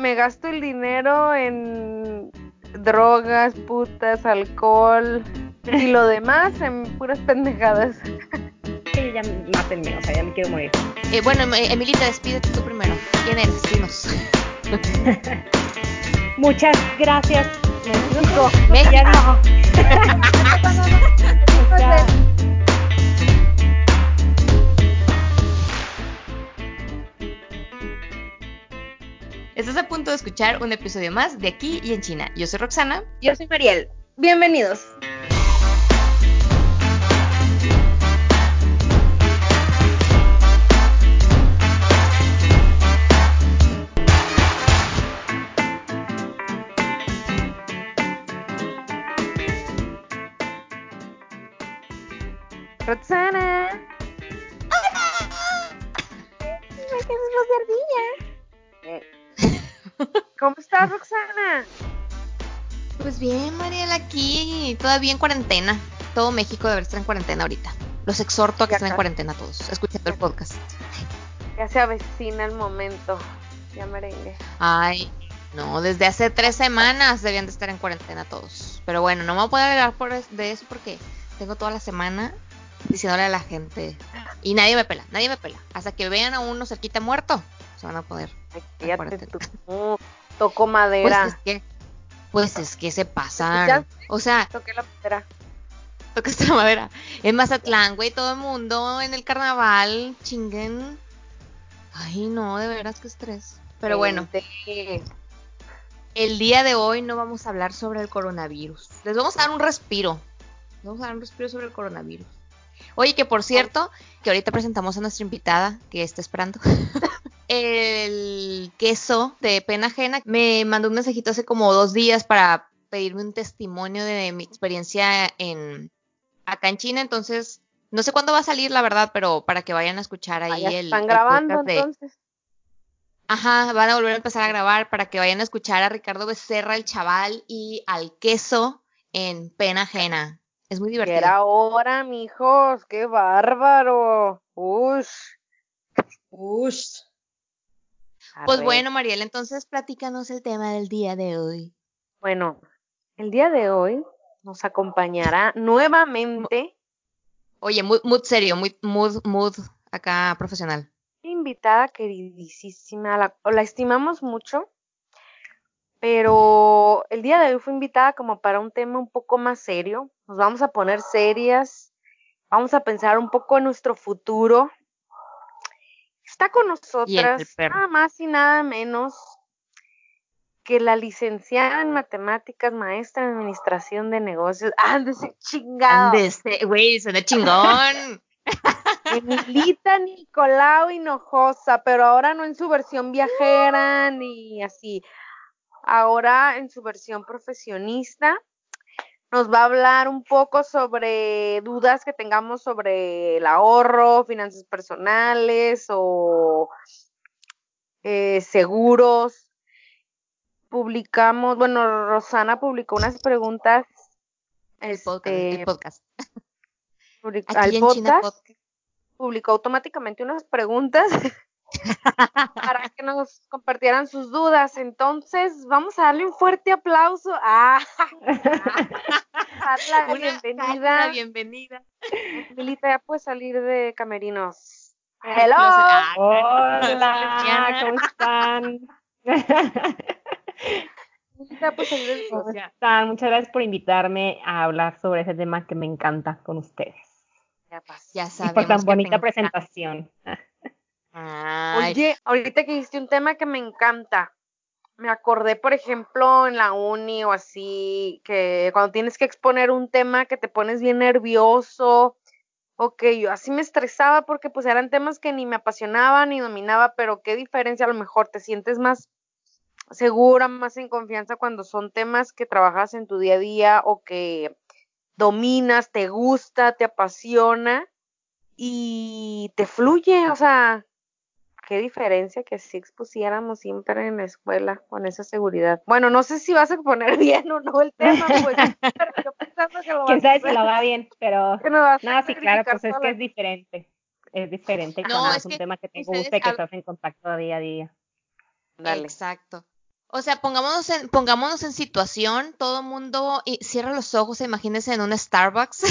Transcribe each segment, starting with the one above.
me gasto el dinero en drogas, putas, alcohol y lo demás en puras pendejadas. Sí, ya mátenme, o sea, ya me quiero morir. Eh, bueno, Em- Emilita, despídete tú primero. ¿Quién eres? Dinos. Muchas gracias, México. México. Estás a punto de escuchar un episodio más de Aquí y en China. Yo soy Roxana. Yo soy Mariel. Bienvenidos. Bien, Mariela, aquí todavía en cuarentena. Todo México debe estar en cuarentena ahorita. Los exhorto a que Ya estén en cuarentena todos, escuchando el podcast. Ya se avecina el momento. Ya merengue. Ay, no, desde hace tres semanas debían de estar en cuarentena todos. Pero bueno, no me voy a poder hablar por de eso porque tengo toda la semana diciéndole a la gente. Y nadie me pela, nadie me pela. Hasta que vean a uno cerquita muerto, se van a poder. Ay. Uh, Toco Pues madera. es que, pues es que se pasan. O sea, Toqué la madera. tocaste la madera. En Mazatlán, güey, todo el mundo en el carnaval, chinguen. Ay, no, de veras que estrés. Pero bueno, Gente. el día de hoy no vamos a hablar sobre el coronavirus. Les vamos a dar un respiro. Les Vamos a dar un respiro sobre el coronavirus. Oye, que por cierto, que ahorita presentamos a nuestra invitada que está esperando. el queso de pena ajena me mandó un mensajito hace como dos días para pedirme un testimonio de mi experiencia en acá en China. Entonces, no sé cuándo va a salir, la verdad, pero para que vayan a escuchar ahí Ah, ya el. están el grabando de- entonces. Ajá, van a volver a empezar a grabar para que vayan a escuchar a Ricardo Becerra, el chaval, y al queso en pena ajena. Es muy divertido. era hora, mijos. Qué bárbaro. Ush. ush. Pues bueno, Mariel, entonces platícanos el tema del día de hoy. Bueno, el día de hoy nos acompañará nuevamente Oye, mood, mood serio, muy mood, mood acá profesional. invitada queridísima, la, la estimamos mucho, pero el día de hoy fue invitada como para un tema un poco más serio. Nos vamos a poner serias, vamos a pensar un poco en nuestro futuro. Está con nosotras nada más y nada menos que la licenciada en matemáticas, maestra en administración de negocios. Ándese chingado. Ándese, güey, suena chingón. Emilita Nicolau Hinojosa, pero ahora no en su versión viajera ni así. Ahora en su versión profesionista. Nos va a hablar un poco sobre dudas que tengamos sobre el ahorro, finanzas personales o eh, seguros. Publicamos, bueno, Rosana publicó unas preguntas. El podcast, el este, podcast. al Podcast. publicó automáticamente unas preguntas para que nos compartieran sus dudas. Entonces, vamos a darle un fuerte aplauso a la Una bienvenida. bienvenida. Milita, ya puedes salir de camerinos. Hello. ah, Hola, Diana. ¿cómo están? Milita, del ¿Cómo están? Muchas gracias por invitarme a hablar sobre ese tema que me encanta con ustedes. Ya pasó. Ya Y por tan bonita encanta. Oye, ahorita que dijiste un tema que me encanta. Me acordé, por ejemplo, en la uni o así, que cuando tienes que exponer un tema que te pones bien nervioso, o que yo así me estresaba porque pues eran temas que ni me apasionaban ni dominaba, pero qué diferencia a lo mejor te sientes más segura, más en confianza cuando son temas que trabajas en tu día a día o que dominas, te gusta, te apasiona y te fluye, o sea, qué diferencia que si expusiéramos siempre en la escuela con esa seguridad. Bueno, no sé si vas a poner bien o no el tema, pues, pero yo pensando que lo Quién sabe si lo haga bien, pero nada, sí, claro, pues es que es diferente. Es diferente No, cuando es es un que tema que te gusta y que estás en contacto día a día. Dale. Exacto. O sea, pongámonos en, pongámonos en situación, todo mundo y cierra los ojos, e imagínense en un Starbucks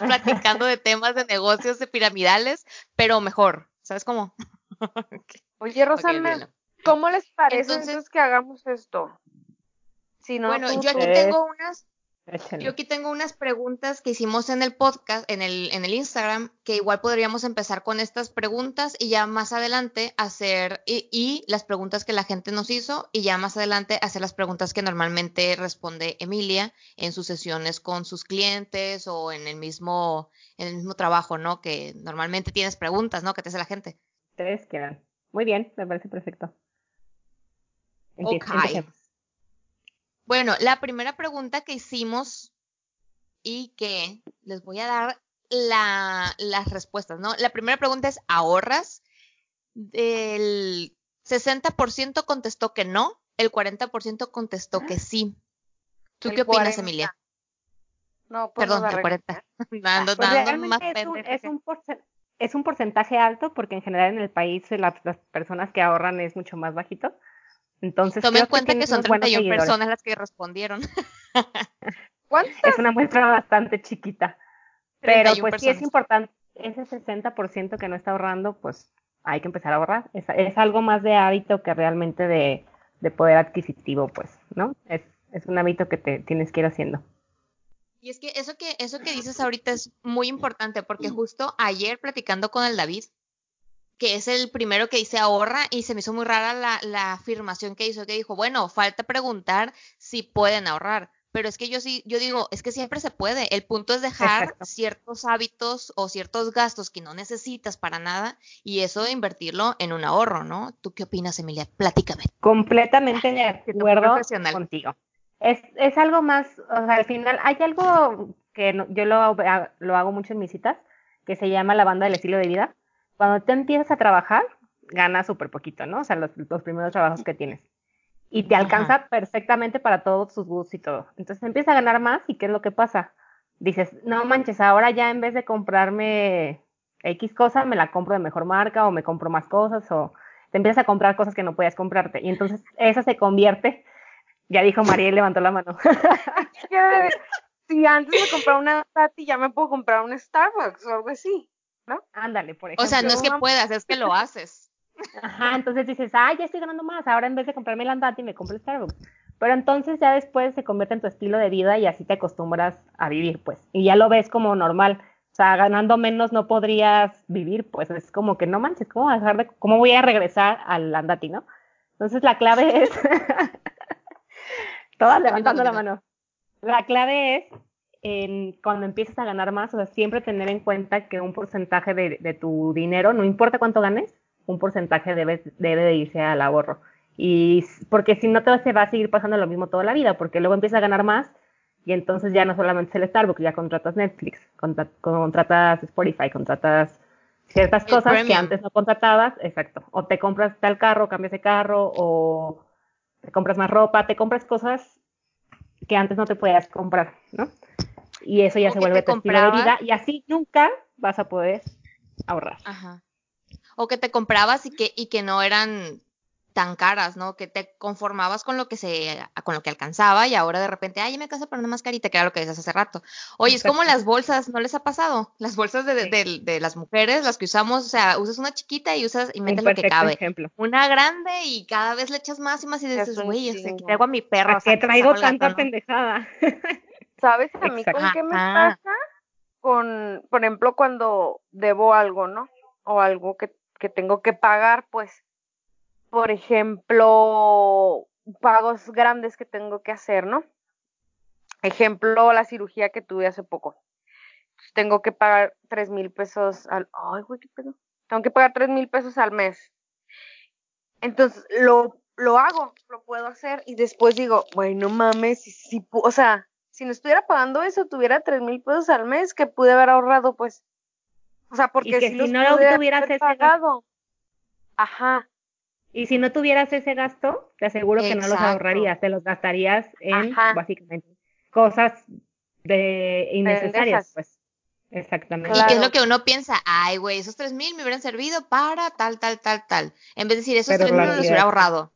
platicando de temas de negocios de piramidales, pero mejor, ¿sabes cómo? Oye, Rosana, ¿cómo les parece entonces, que hagamos esto? Si no, bueno, yo aquí tengo unas, yo aquí tengo unas preguntas que hicimos en el podcast, en el, en el Instagram, que igual podríamos empezar con estas preguntas y ya más adelante hacer, y, las preguntas que la gente nos hizo, y ya más adelante hacer las preguntas que normalmente responde Emilia en sus sesiones con sus clientes o en el mismo, en el mismo trabajo, ¿no? Que normalmente tienes preguntas, ¿no? Que te hace la gente. Ustedes quedan. Muy bien, me parece perfecto. ok. Bueno, la primera pregunta que hicimos y que les voy a dar las respuestas, ¿no? La primera pregunta es, ¿ahorras? El 60% contestó que no, el 40% contestó que sí. ¿Tú qué opinas, Emilia? No, pues Perdón, el 40. Dando, pues más es, un, es, un es, un porcentaje alto porque en general en el país las personas que ahorran es mucho más bajito. Entonces, Tome en cuenta que, son 31 personas las que respondieron. ¿Cuántas? Es una muestra bastante chiquita. Pero pues sí es importante, ese 60% que no está ahorrando, pues hay que empezar a ahorrar. Es, es algo más de hábito que realmente de, de poder adquisitivo, pues, ¿no? Es, es un hábito que te tienes que ir haciendo. Y es que eso que eso que dices ahorita es muy importante porque justo ayer platicando con el David, que es el primero que dice ahorra y se me hizo muy rara la, la, afirmación que hizo, que dijo, bueno, falta preguntar si pueden ahorrar. Pero es que yo sí, yo digo, es que siempre se puede. El punto es dejar ciertos hábitos o ciertos gastos que no necesitas para nada y eso invertirlo en un ahorro, ¿no? ¿Tú qué opinas, Emilia? Platícame. Completamente de acuerdo contigo. Es, es algo más, o sea, al final hay algo que yo lo, lo hago mucho en mis citas, que se llama la banda del estilo de vida cuando te empiezas a trabajar, ganas súper poquito, ¿no? O sea, los, primeros trabajos que tienes. Y te alcanza perfectamente para todos sus gustos y todo. Entonces empiezas a ganar más y ¿qué es lo que pasa? Dices, no manches, ahora ya en vez de comprarme X cosa, me la compro de mejor marca o me compro más cosas o te empiezas a comprar cosas que no podías comprarte. Y entonces eso se convierte, ya dijo María y levantó la mano. si antes me compraba una Tati, ya me puedo comprar un Starbucks o algo así. ¿no? Ándale, por ejemplo. O sea, no es que puedas, es que lo haces. Ajá, entonces dices, ah, ya estoy ganando más, ahora en vez de comprarme el andati me compro el Starbucks. Pero entonces ya después se convierte en tu estilo de vida y así te acostumbras a vivir, pues. Y ya lo ves como normal. O sea, ganando menos no podrías vivir, pues es como que no manches, ¿cómo, dejar de, cómo voy a regresar al andati, no? Entonces la clave es, todas levantando la mano. La clave es en, cuando empiezas a ganar más, o sea, siempre tener en cuenta que un porcentaje de, tu dinero, no importa cuánto ganes, un porcentaje debe, debe de irse al ahorro. Y porque si no te va a seguir pasando lo mismo toda la vida, porque luego empiezas a ganar más y entonces ya no solamente es el Starbucks, ya contratas Netflix, contratas Spotify, contratas ciertas cosas que antes no contratabas, exacto. O te compras tal carro, cambias de carro, o te compras más ropa, te compras cosas que antes no te podías comprar, ¿no? Y eso ya se vuelve tu estilo de vida y así nunca vas a poder ahorrar. Ajá. O que te comprabas y que, y que no eran tan caras, ¿no? Que te conformabas con lo que se, con lo que alcanzaba y ahora de repente, ay, me casa para una mascarita, que era lo que decías hace rato. Oye, es como las bolsas, ¿no les ha pasado? Las bolsas de, de, de, las mujeres, las que usamos, o sea, usas una chiquita y usas y metes lo que cabe. Ejemplo. Una grande y cada vez le echas más y más y dices, güey, este, que traigo a mi perro. que traigo tanta pendejada. ¿Sabes a mí con qué me pasa? Con, por ejemplo, cuando debo algo, ¿no? O algo que, que tengo que pagar, pues por ejemplo, pagos grandes que tengo que hacer, ¿no? Ejemplo, la cirugía que tuve hace poco. Tengo que pagar tres mil pesos al... Ay, güey, qué pedo. Tengo que pagar tres mil pesos al mes. Entonces, lo, lo hago, lo puedo hacer y después digo, bueno, mames, si, si, o sea, si no estuviera pagando eso, tuviera tres mil pesos al mes que pude haber ahorrado, pues. O sea, porque si, no lo hubieras pagado. Ajá. Y si no tuvieras ese gasto, te aseguro que no los ahorrarías, te los gastarías en básicamente cosas de innecesarias, pues. Exactamente. Y qué es lo que uno piensa, ay, güey, esos tres mil me hubieran servido para tal, tal, tal, tal. En vez de decir, esos tres mil los hubiera ahorrado.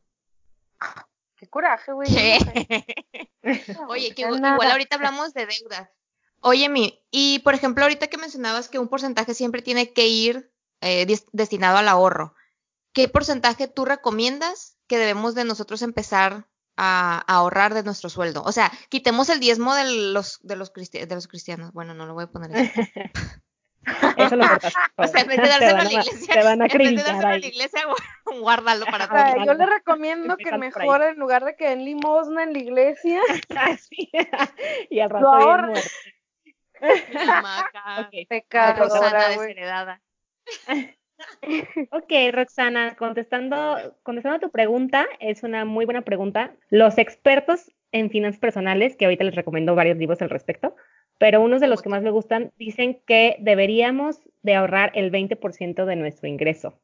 Qué coraje, güey. Oye, que igual ahorita hablamos de deudas. Oye, mi, y por ejemplo, ahorita que mencionabas que un porcentaje siempre tiene que ir eh, destinado al ahorro, ¿qué porcentaje tú recomiendas que debemos de nosotros empezar a, ahorrar de nuestro sueldo? O sea, quitemos el diezmo de los, de los, de los cristianos. Bueno, no lo voy a poner. Eso lo cortas. O sea, en vez de dárselo a la iglesia, te van a en vez de dárselo a la iglesia, guárdalo para ti. yo le recomiendo que mejor en lugar de que den limosna en la iglesia, y al rato bien muerto. Okay. Pecado, Roxana desheredada. ok, Roxana, contestando, contestando a tu pregunta, es una muy buena pregunta. Los expertos en finanzas personales, que ahorita les recomiendo varios libros al respecto, pero unos de los que más me gustan dicen que deberíamos de ahorrar el 20% de nuestro ingreso.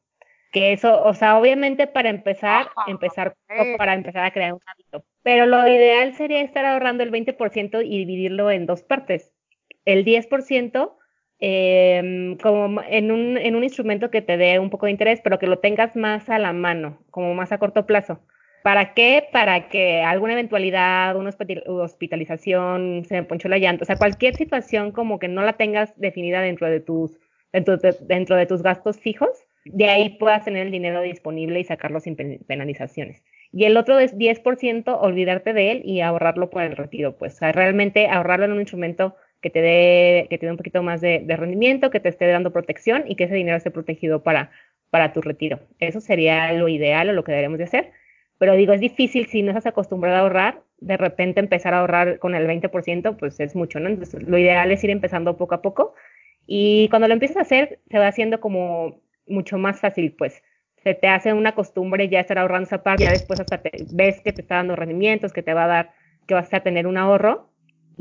Que eso, o sea, obviamente para empezar, empezar para empezar a crear un hábito. Pero lo ideal sería estar ahorrando el 20% y dividirlo en dos partes. El 10% em, como en un, en un instrumento que te dé un poco de interés, pero que lo tengas más a la mano, como más a corto plazo. ¿Para qué? Para que alguna eventualidad, una hospitalización, se me ponchó la llanta, o sea, cualquier situación como que no la tengas definida dentro de tus, dentro de, dentro de tus gastos fijos, de ahí puedas tener el dinero disponible y sacarlo sin penalizaciones. Y el otro es 10%, olvidarte de él y ahorrarlo por el retiro, pues, o sea, realmente ahorrarlo en un instrumento que te dé, que te un poquito más de, rendimiento, que te esté dando protección y que ese dinero esté protegido para, para tu retiro. Eso sería lo ideal o lo que deberíamos de hacer. Pero digo, es difícil si no estás acostumbrado a ahorrar, de repente empezar a ahorrar con el 20%, pues es mucho, ¿no? Lo ideal es ir empezando poco a poco. Y cuando lo empiezas a hacer, se va haciendo como mucho más fácil, pues. Se te hace una costumbre ya estar ahorrando esa parte, ya después hasta te, ves que te está dando rendimientos, que te va a dar, que vas a tener un ahorro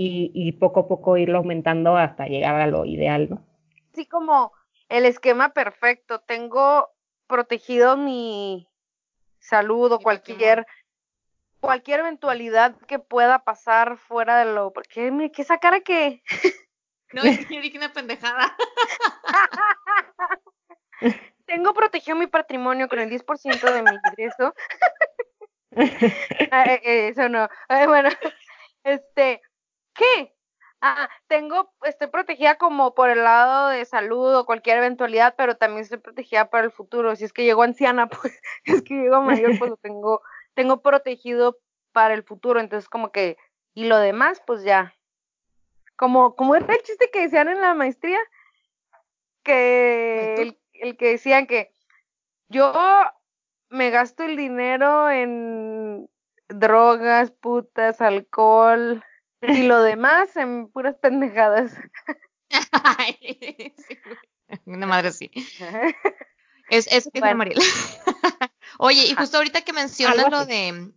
y, y poco a poco irlo aumentando hasta llegar a lo ideal, ¿no? Sí, como el esquema perfecto. Tengo protegido mi, salud o cualquier cualquier eventualidad que pueda pasar fuera de lo porque qué esa cara que no es que dije una pendejada. Tengo protegido mi patrimonio con el 10% de mi ingreso. Ah, eh, eh, eso no. Bueno este qué Ah, tengo, estoy protegida como por el lado de salud o cualquier eventualidad, pero también estoy protegida para el futuro. Si es que llego anciana, pues, es que llego mayor, pues lo tengo, tengo protegido para el futuro. Entonces, como que, y lo demás, pues ya. Como, como era el chiste que decían en la maestría, que el, el que decían que yo me gasto el dinero en drogas, putas, alcohol, y lo demás en puras pendejadas. Una madre sí. Es, eso que bueno. Oye, y justo ahorita que mencionas lo de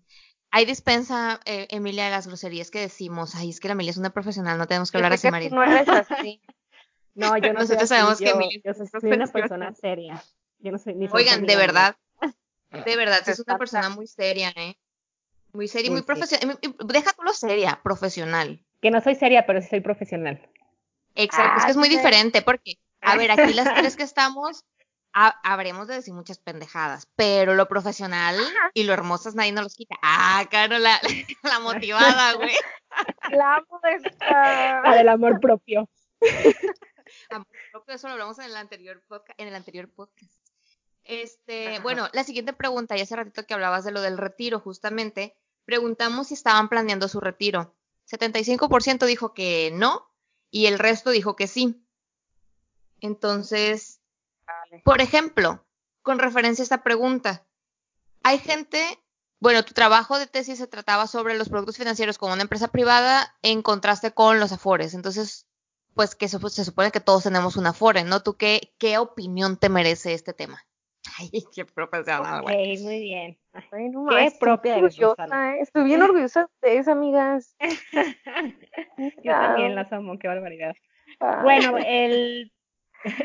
hay dispensa, eh, Emilia, de las groserías que decimos. Ay, es que la Emilia es una profesional, no tenemos que hablar así, María. No eres así. No, yo no Nosotros sabemos que Emilia yo soy una persona seria. Yo no soy ni Oigan, de verdad, de verdad, es una persona muy seria, ¿eh? Muy seria y muy profesional. Deja tú lo seria, profesional. Que no soy seria, pero sí soy profesional. Exacto, es que es muy diferente porque, a ver, aquí las tres que estamos, habremos de decir muchas pendejadas, pero lo profesional y lo hermosas nadie nos los quita. Ah, claro, la, la motivada, güey. La amo esta. La del amor propio. Amor propio, eso lo hablamos en el anterior podcast. En el anterior podcast. Este, bueno, la siguiente pregunta, ya hace ratito que hablabas de lo del retiro, justamente, preguntamos si estaban planeando su retiro. 75% dijo que no y el resto dijo que sí. Entonces, por ejemplo, con referencia a esta pregunta, hay gente, bueno, tu trabajo de tesis se trataba sobre los productos financieros como una empresa privada en contraste con los afores. Entonces, pues que se, se supone que todos tenemos un afore, ¿no? ¿Tú qué, qué opinión te merece este tema? Ay, qué profesional, güey. muy bien. qué propia orgullosa, eh. Estoy bien orgullosa de ustedes, amigas. Yo también las amo, qué barbaridad. Bueno, el,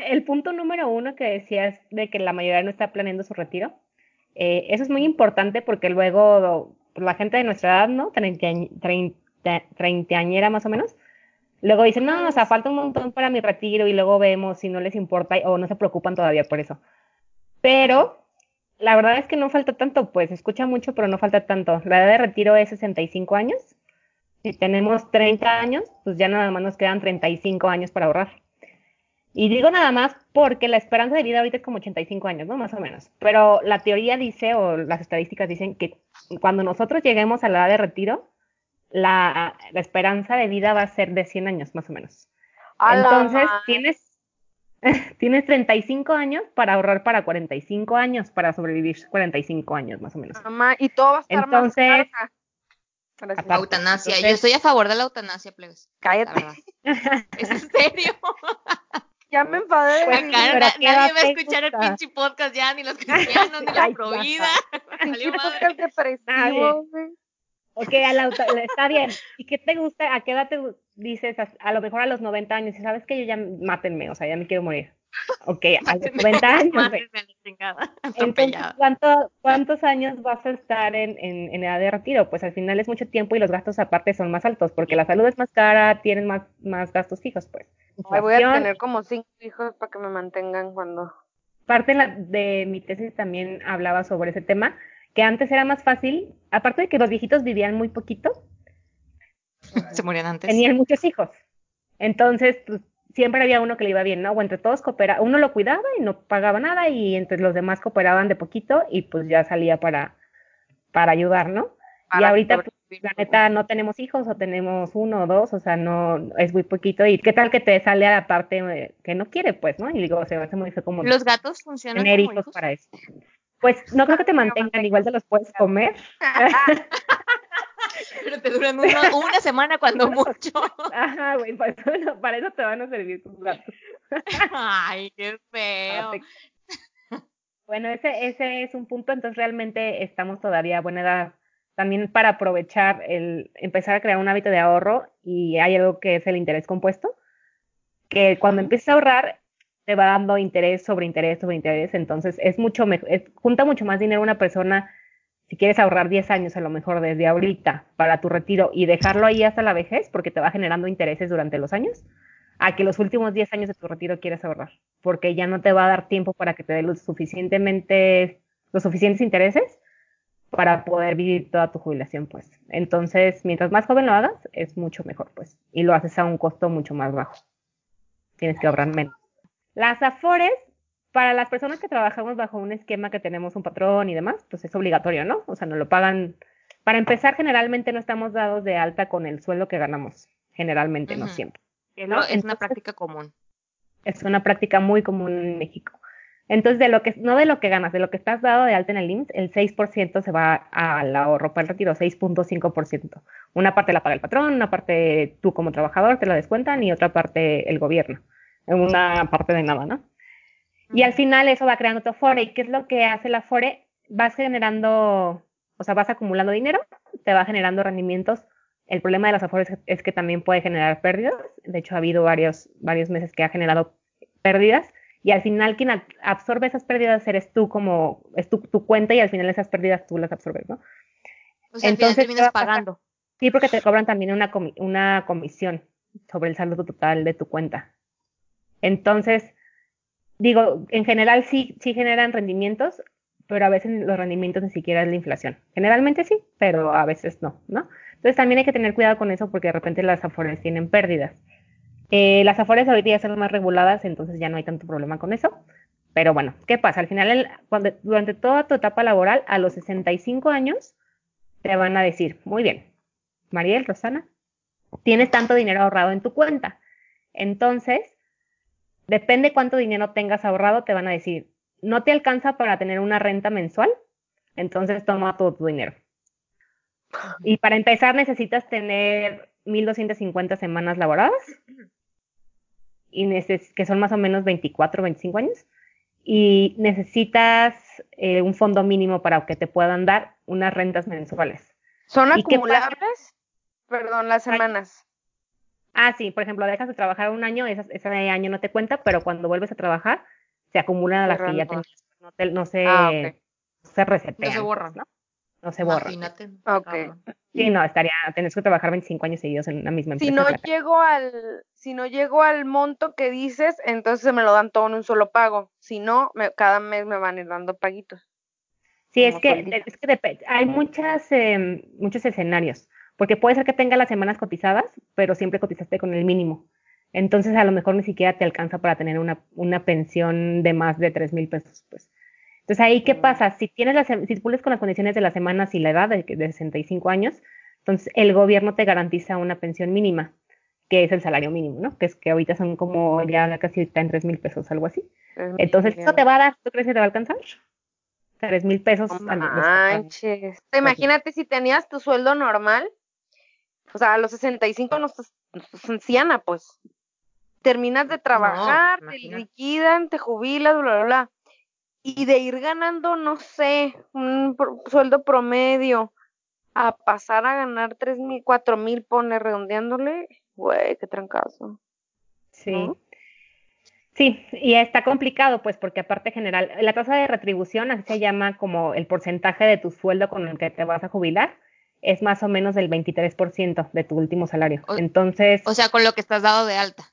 el punto número uno que decías de que la mayoría no está planeando su retiro, eh, eso es muy importante porque luego la gente de nuestra edad, ¿no? Treintañera más o menos, luego dicen, no, o sea, falta un montón para mi retiro y luego vemos si no les importa o no se preocupan todavía por eso. Pero la verdad es que no falta tanto, pues escucha mucho, pero no falta tanto. La edad de retiro es 65 años. Si tenemos 30 años, pues ya nada más nos quedan 35 años para ahorrar. Y digo nada más porque la esperanza de vida ahorita es como 85 años, ¿no? Más o menos. Pero la teoría dice, o las estadísticas dicen que cuando nosotros lleguemos a la edad de retiro, la, la esperanza de vida va a ser de 100 años, más o menos. Entonces, tienes Tienes 35 años para ahorrar para 45 años, para sobrevivir 45 años más o menos. Mamá, y todo va a estar Entonces, más La eutanasia. Yo estoy a favor de la eutanasia, plebes. Cállate. ¿Es en serio? ya me enfadé. Pues, Acá, nadie va a escuchar el pinche podcast ya, ni los cristianos, ni la provida. Podcast depresivo, Ok, a la, está bien. ¿Y qué te gusta? ¿A qué edad te dices? A, lo mejor a los 90 años. Y sabes que yo ya mátenme, o sea, ya me quiero morir. Ok, a los 90 años. Entonces, ¿cuánto, ¿cuántos años vas a estar en, en, en, edad de retiro? Pues al final es mucho tiempo y los gastos aparte son más altos, porque la salud es más cara, tienes más, más gastos fijos, pues. voy a tener como cinco hijos para que me mantengan cuando... Parte de mi tesis también hablaba sobre ese tema que antes era más fácil, aparte de que los viejitos vivían muy poquito, se morían antes. Tenían muchos hijos. Entonces, pues, siempre había uno que le iba bien, ¿no? O entre todos cooperaban, uno lo cuidaba y no pagaba nada y entre los demás cooperaban de poquito y pues ya salía para, para ayudar, ¿no? y ahorita, pues, la neta, no tenemos hijos o tenemos uno o dos, o sea, no, es muy poquito. ¿Y qué tal que te sale a la parte eh, que no quiere, pues, no? Y digo, se hace muy feo como... ¿Los gatos funcionan Tener hijos para eso. Pues no creo que te mantengan, igual te los puedes comer. Pero te duran una, semana cuando mucho. Ajá, güey, para eso, para eso te van a servir tus gatos. Ay, qué feo. Bueno, ese, ese es un punto, entonces realmente estamos todavía a buena edad también para aprovechar el empezar a crear un hábito de ahorro y hay algo que es el interés compuesto, que cuando empiezas a ahorrar te va dando interés sobre interés sobre interés, entonces es mucho mejor, junta mucho más dinero una persona si quieres ahorrar 10 años a lo mejor desde ahorita para tu retiro y dejarlo ahí hasta la vejez porque te va generando intereses durante los años, a que los últimos 10 años de tu retiro quieres ahorrar, porque ya no te va a dar tiempo para que te dé los suficientemente los suficientes intereses para poder vivir toda tu jubilación, pues. Entonces, mientras más joven lo hagas, es mucho mejor, pues, y lo haces a un costo mucho más bajo. Tienes que ahorrar menos. Las afores, para las personas que trabajamos bajo un esquema que tenemos un patrón y demás, pues es obligatorio, ¿no? O sea, nos lo pagan. Para empezar, generalmente no estamos dados de alta con el sueldo que ganamos, generalmente, no siempre. ¿no? Es una práctica común. Es una práctica muy común en México. Entonces, de lo que, no de lo que ganas, de lo que estás dado de alta en el IMSS, el 6% se va al ahorro para el retiro, 6.5%. Una parte la paga el patrón, una parte tú como trabajador te la descuentan y otra parte el gobierno en una parte de nada, ¿no? Y al final eso va creando tu Afore. ¿Y qué es lo que hace la Afore? Vas generando, o sea, vas acumulando dinero, te va generando rendimientos. El problema de las Afores es que también puede generar pérdidas. De hecho, ha habido varios, varios meses que ha generado pérdidas. Y al final quien absorbe esas pérdidas eres tú como, es tu, tu cuenta y al final esas pérdidas tú las absorbes, ¿no? O sea, Entonces, terminas pagando. Sí, porque te cobran también una, una comisión sobre el saldo total de tu cuenta. Entonces, digo, en general sí, sí generan rendimientos, pero a veces los rendimientos ni siquiera es la inflación. Generalmente sí, pero a veces no, ¿no? Entonces también hay que tener cuidado con eso porque de repente las afores tienen pérdidas. Eh, las afores ahorita ya son más reguladas, entonces ya no hay tanto problema con eso. Pero bueno, ¿qué pasa? Al final, cuando, durante toda tu etapa laboral, a los 65 años, te van a decir, muy bien, Mariel, Rosana, tienes tanto dinero ahorrado en tu cuenta. Entonces, depende cuánto dinero tengas ahorrado, te van a decir, no te alcanza para tener una renta mensual, entonces toma todo tu dinero. Y para empezar necesitas tener 1250 semanas laboradas, y que son más o menos 24, 25 años, y necesitas eh, un fondo mínimo para que te puedan dar unas rentas mensuales. ¿Son acumulables? Perdón, las semanas. Ah, sí, por ejemplo, dejas de trabajar un año, ese, ese año no te cuenta, pero cuando vuelves a trabajar, se acumulan a las que ya tenías. No, no se, ah, se resetean. No se borran. ¿no? No se borran. Imagínate. Okay. Sí, no, estaría, tenés que trabajar 25 años seguidos en una misma empresa. Si no llego al, si no llego al monto que dices, entonces me lo dan todo en un solo pago. Si no, me, cada mes me van a ir dando paguitos. Sí, es que, es que hay muchas, em, muchos escenarios, porque puede ser que tenga las semanas cotizadas, pero siempre cotizaste con el mínimo. Entonces a lo mejor ni siquiera te alcanza para tener una, una pensión de más de tres mil pesos, pues. Entonces ahí, ¿qué pasa? Si tienes las, si cumples con las condiciones de las semanas y la edad de, de 65 años, entonces el gobierno te garantiza una pensión mínima, que es el salario mínimo, ¿no? Que es que ahorita son como ya casi está en tres mil pesos, algo así. Entonces, ¿eso te va a dar? ¿Tú crees que te va a alcanzar? Tres mil pesos. No al- los- manches. Imagínate si tenías tu sueldo normal, o sea, a los 65 no estás, no estás anciana, pues. Terminas de trabajar, te liquidan, te jubilas, bla, bla, bla. Y de ir ganando, no sé, un sueldo promedio, a pasar a ganar tres mil, cuatro mil, pone redondeándole, güey, qué trancazo. Sí. ¿no? Sí, y está complicado, pues, porque aparte general, la tasa de retribución, así se llama como el porcentaje de tu sueldo con el que te vas a jubilar, es más o menos del 23% de tu último salario. O- Entonces, O sea, con lo que estás dado de alta.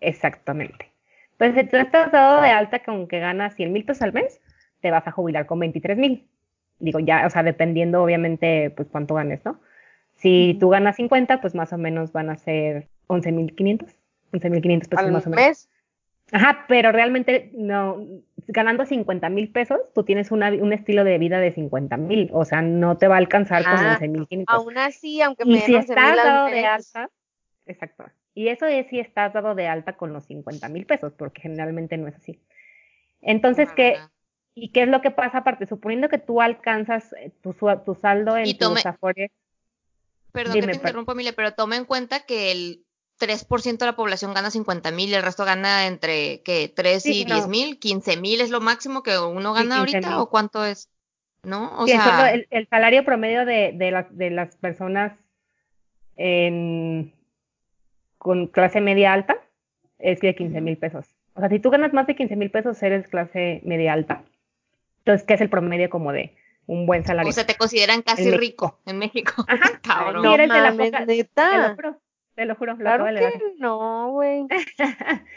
exactamente. Entonces, si tú estás dado de alta con que ganas 100 mil pesos al mes, te vas a jubilar con 23 mil. Digo, ya, o sea, dependiendo obviamente, pues, cuánto ganes, ¿no? Si tú ganas 50, pues más o menos van a ser 11.500, 11.500 pesos Al más o menos. mes, Ajá, pero realmente no, ganando 50 mil pesos, tú tienes una, un estilo de vida de 50 mil, o sea, no te va a alcanzar con Ah, 11 mil 500. aún así, aunque Y me si den 11 estás dado de alta, exacto, y eso es si estás dado de alta con los 50 mil pesos, porque generalmente no es así. Entonces, ¿qué, nada. ¿y qué es lo que pasa aparte? Suponiendo que tú alcanzas eh, tu, tu saldo en Y tus tome- afores, Perdón Dime, que te interrumpa, Emilia, pero toma en cuenta que el 3% de la población gana 50 mil y el resto gana entre ¿qué? 3 Sí, y no. 10 mil, 15 mil es lo máximo que uno Sí, gana 15,000. ahorita o cuánto es, ¿no? O Sí, sea, el- el salario promedio de, de las, de las personas en- con clase media alta es de 15 mil pesos. O sea, si tú ganas más de 15 mil pesos, eres clase media alta. Entonces, ¿qué es el promedio como de un buen salario? o sea, te consideran casi México. rico en México. Ajá. Cabrón. Sí, no eres de la poca- te lo. Te lo juro, lo Claro acabo de que no, güey.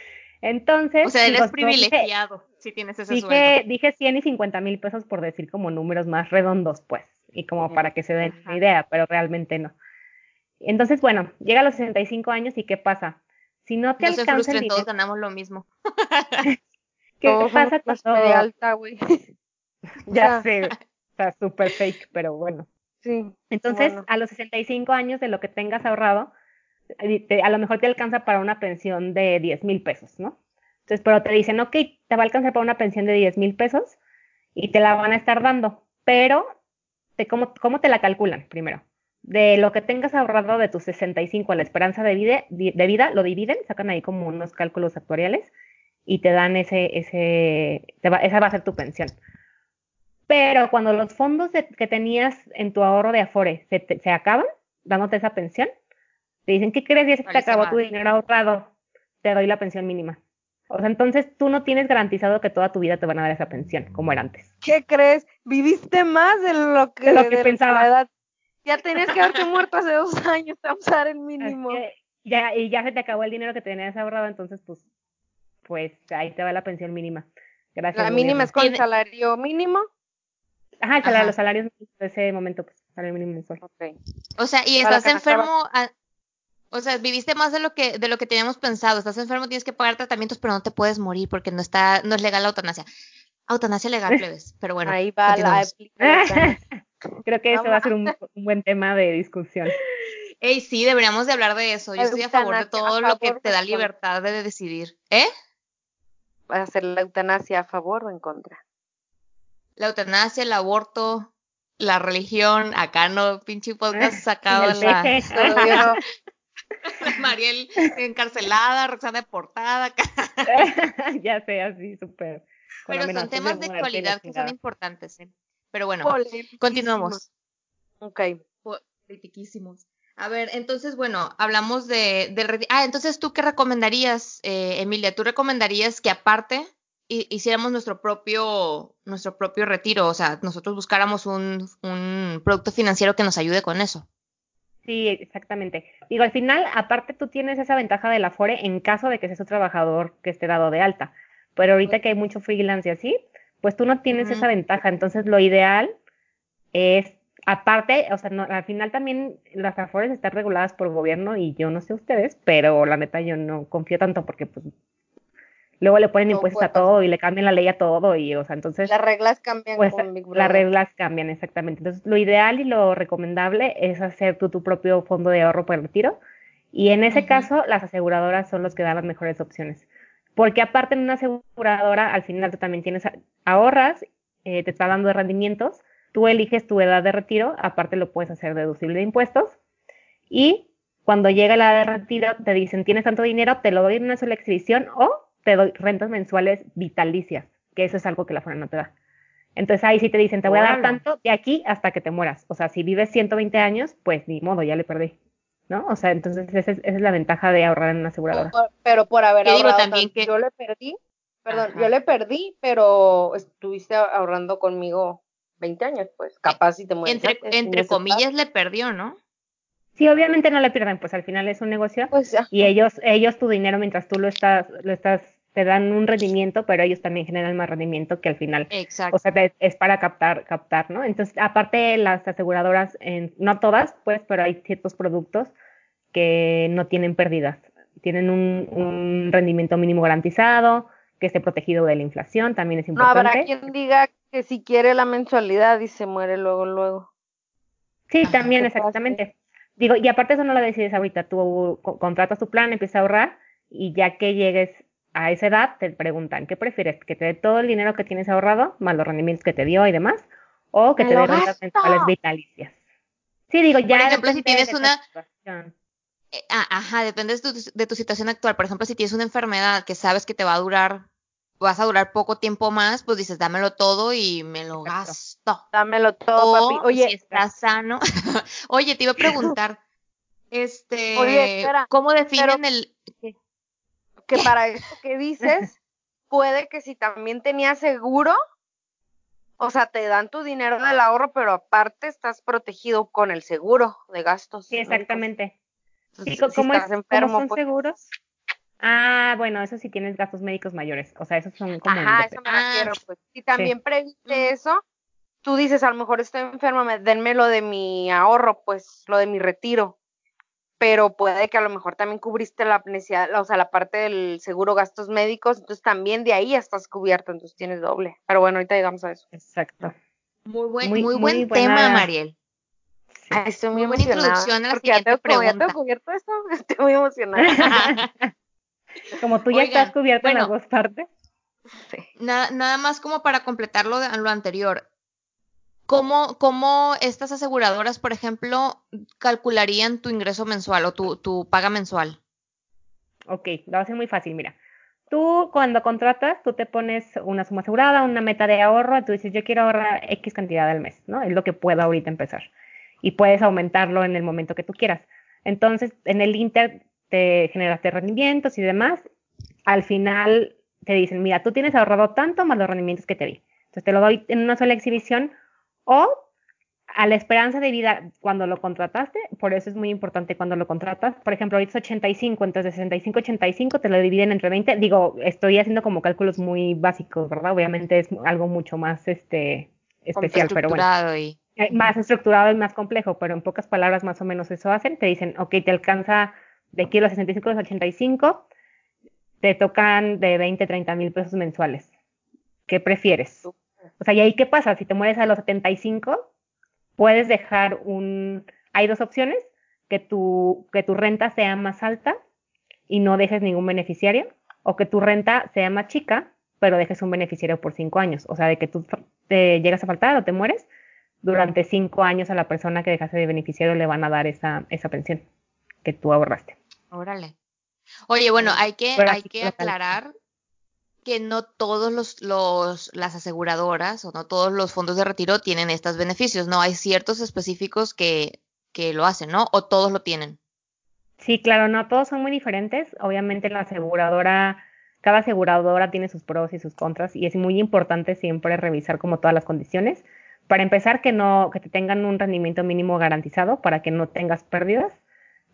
Entonces, O sea, eres dije- privilegiado si tienes ese sueldo. Dije, dije 100 y 50 mil pesos por decir como números más redondos, pues, y como para que se den Ajá. una idea, pero realmente no. Entonces, bueno, llega a los 65 años y ¿qué pasa? Si no te No se alcanza el todos ganamos lo mismo. ¿qué Todos pasa cuando... alta, güey. Ya sé, o sea, súper fake, pero bueno. Sí. Entonces, Bueno. a los 65 años de lo que tengas ahorrado, a lo mejor te alcanza para una pensión de 10 mil pesos, ¿no? Entonces, pero te dicen, ok, te va a alcanzar para una pensión de 10 mil pesos y te la van a estar dando, pero te, ¿cómo, ¿cómo te la calculan primero? De lo que tengas ahorrado de tus 65 a la esperanza de vida, de vida, lo dividen, sacan ahí como unos cálculos actuariales y te dan ese, ese, va- esa va a ser tu pensión. Pero cuando los fondos que tenías en tu ahorro de Afore se, se acaban, dándote esa pensión, te dicen, ¿qué crees? Ya se te acabó tu dinero ahorrado, te doy la pensión mínima. O sea, entonces tú no tienes garantizado que toda tu vida te van a dar esa pensión, como era antes. ¿Qué crees? Viviste más de lo que, De lo que de pensaba. la edad. Ya tenías que haberte muerto hace dos años, a dar el mínimo. Que ya, y ya se te acabó el dinero que tenías ahorrado, entonces pues, pues ahí te va la pensión mínima. Gracias. La mínima es con Tiene- salario mínimo. Ajá, el salario- Ajá. los salarios de ese momento, pues, salario mínimo mensual. Ok. O sea, y estás enfermo, a- o sea, viviste más de lo que de lo que teníamos pensado. Estás enfermo, tienes que pagar tratamientos, pero no te puedes morir porque no está no es legal la eutanasia. Eutanasia legal, plebes. Pero bueno, Ahí va la. Creo que eso va a ser un, un buen tema de discusión. Ey, sí, deberíamos de hablar de eso. Yo estoy a favor de todo lo que te da libertad de decidir. ¿Eh? ¿Vas a hacer la eutanasia a favor o en contra? La eutanasia, el aborto, la religión, acá no, pinche podcast sacado la. Mariel encarcelada, Roxana deportada. ya sé, así súper. Pero son temas de actualidad que son importantes. ¿eh? Pero bueno, continuamos. Ok. Critiquísimos. A ver, entonces, bueno, hablamos de, Ah, entonces, ¿tú qué recomendarías, eh, Emilia? ¿Tú recomendarías que aparte hi- hiciéramos nuestro propio, nuestro propio retiro? O sea, nosotros buscáramos un, un producto financiero que nos ayude con eso. Sí, exactamente. Digo, al final, aparte tú tienes esa ventaja del Afore en caso de que seas un trabajador que esté dado de alta. Pero ahorita que hay mucho freelance y así, pues tú no tienes esa ventaja. Entonces, lo ideal es aparte, o sea, no, al final también las afores están reguladas por gobierno y yo no sé ustedes, pero la neta yo no confío tanto porque pues luego le ponen No impuestos a todo y le cambian la ley a todo y o sea, entonces Las reglas cambian pues con Big las reglas cambian exactamente. Entonces, lo ideal y lo recomendable es hacer tú tu propio fondo de ahorro para el retiro y en ese caso las aseguradoras son los que dan las mejores opciones. Porque aparte en una aseguradora al final tú también tienes ahorras, eh, te está dando rendimientos tú eliges tu edad de retiro, aparte lo puedes hacer deducible de impuestos, y cuando llega la edad de retiro te dicen, tienes tanto dinero, te lo doy en una sola exhibición o te doy rentas mensuales vitalicias, que eso es algo que la FONA no te da. Entonces ahí sí te dicen, te voy a dar tanto de aquí hasta que te mueras. O sea, si vives 120 años, pues ni modo, ya le perdí. ¿No? O sea, entonces esa es, esa es la ventaja de ahorrar en una aseguradora. Por- pero por haber digo ahorrado también tanto. que- yo le perdí, perdón, Ajá. yo le perdí, pero estuviste ahorrando conmigo 20 años, pues capaz si te mueres Entre, comillas le perdió, ¿no? Sí, obviamente no le pierden, pues al final es un negocio pues ya. y ellos, ellos tu dinero mientras tú lo estás, lo estás, te dan un rendimiento, pero ellos también generan más rendimiento que al final Exacto. O sea, te- es para captar, captar, ¿no? Entonces, aparte las aseguradoras, en- no todas, pues, pero hay ciertos productos que no tienen pérdidas. Tienen un, un rendimiento mínimo garantizado, que esté protegido de la inflación, también es No habrá importante. quien diga que si quiere la mensualidad y se muere luego, luego. Sí, también, exactamente. Digo, y aparte eso no lo decides ahorita, tú co- contratas tu plan, empiezas a ahorrar y ya que llegues a esa edad te preguntan, ¿qué prefieres? ¿Que te dé todo el dinero que tienes ahorrado, más los rendimientos que te dio y demás? ¿O que ¡Me te dé rentas mensuales vitalicias? Sí, digo, ya ejemplo, si tienes una- situación. Eh, ajá, depende de tu, de tu situación actual. Por ejemplo, si tienes una enfermedad que sabes que te va a durar, vas a durar poco tiempo más, pues dices, dámelo todo y me lo Exacto. gasto. Dámelo todo, O papi. Oye, si estás sano. Oye, te iba a preguntar, este, Oye, espera, ¿cómo definen el que para esto que dices, puede que si también tenías seguro, o sea, te dan tu dinero del ahorro, pero aparte estás protegido con el seguro de gastos. Sí, exactamente. Sí, Entonces, si ¿cómo, es, estás cómo enfermo, son pues, seguros? Ah, bueno, eso sí tienes gastos médicos mayores. O sea, esos son como... Ajá, eso me Ah, pues. Si también previste Mm. eso, tú dices, a lo mejor estoy enferma, me- denme lo de mi ahorro, pues, lo de mi retiro. Pero puede que a lo mejor también cubriste la necesidad, o sea, la parte del seguro gastos médicos, entonces también de ahí ya estás cubierto, entonces tienes doble. Pero bueno, ahorita llegamos a eso. Exacto. muy buen, Muy- muy, muy buen buena- tema, Mariel? Ay, estoy muy, Muy buena emocionada. introducción a la porque ya tengo, como ya tengo cubierto eso, estoy muy emocionada. Como tú ya Oigan, estás cubierto en las dos partes. Sí. Nada, nada más como para completar lo, de- lo anterior. ¿Cómo, ¿Cómo estas aseguradoras, por ejemplo, calcularían tu ingreso mensual o tu, tu paga mensual? Ok, lo ser muy fácil, mira. Tú cuando contratas, tú te pones una suma asegurada, una meta de ahorro, tú dices, yo quiero ahorrar X cantidad al mes, ¿no? Es lo que puedo ahorita empezar. Y puedes aumentarlo en el momento que tú quieras. Entonces, en el Inter te generaste rendimientos y demás. Al final te dicen, mira, tú tienes ahorrado tanto más los rendimientos que te di. Entonces, te lo doy en una sola exhibición o a la esperanza de vida cuando lo contrataste, por eso es muy importante cuando lo contratas. Por ejemplo, ahorita es 85, entonces de 65 85 te lo dividen entre 20. Digo, estoy haciendo como cálculos muy básicos, ¿verdad? Obviamente es algo mucho más este especial, pero bueno. Y... Eh, Más estructurado y más complejo, pero en pocas palabras más o menos eso hacen. Te dicen, ok, te alcanza de aquí a los 65 a los 85, te tocan de 20, 30 mil pesos mensuales. ¿Qué prefieres? O sea, ¿y ahí qué pasa? Si te mueres a los 75, puedes dejar un... Hay dos opciones, que tu, que tu renta sea más alta y no dejes ningún beneficiario, o que tu renta sea más chica, pero dejes un beneficiario por cinco años. O sea, de que tú te llegas a faltar o te mueres, durante cinco años a la persona que dejaste de beneficiario le van a dar esa, esa pensión que tú ahorraste. Órale. Oye, bueno, hay que, hay que aclarar que no todos los, los, las aseguradoras o no todos los fondos de retiro tienen estos beneficios, ¿no? Hay ciertos específicos que, que lo hacen, ¿no? O todos lo tienen. Sí, claro, no todos son muy diferentes. Obviamente la aseguradora, cada aseguradora tiene sus pros y sus contras y es muy importante siempre revisar como todas las condiciones. Para empezar, que no, que te tengan un rendimiento mínimo garantizado para que no tengas pérdidas.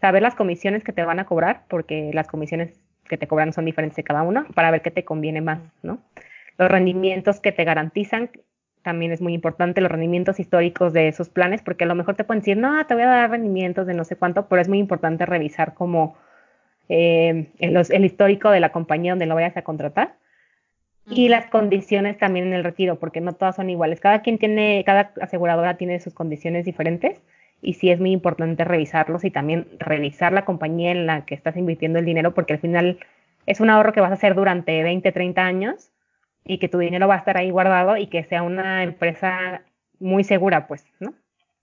Saber las comisiones que te van a cobrar, porque las comisiones que te cobran son diferentes de cada uno, para ver qué te conviene más, ¿no? Los rendimientos que te garantizan, también es muy importante, los rendimientos históricos de esos planes, porque a lo mejor te pueden decir, no, te voy a dar rendimientos de no sé cuánto, pero es muy importante revisar como eh, el, el, histórico de la compañía donde lo vayas a contratar y las condiciones también en el retiro, porque no todas son iguales. Cada quien tiene, cada aseguradora tiene sus condiciones diferentes y sí es muy importante revisarlos y también revisar la compañía en la que estás invirtiendo el dinero, porque al final es un ahorro que vas a hacer durante 20, 30 años y que tu dinero va a estar ahí guardado y que sea una empresa muy segura, pues, ¿no?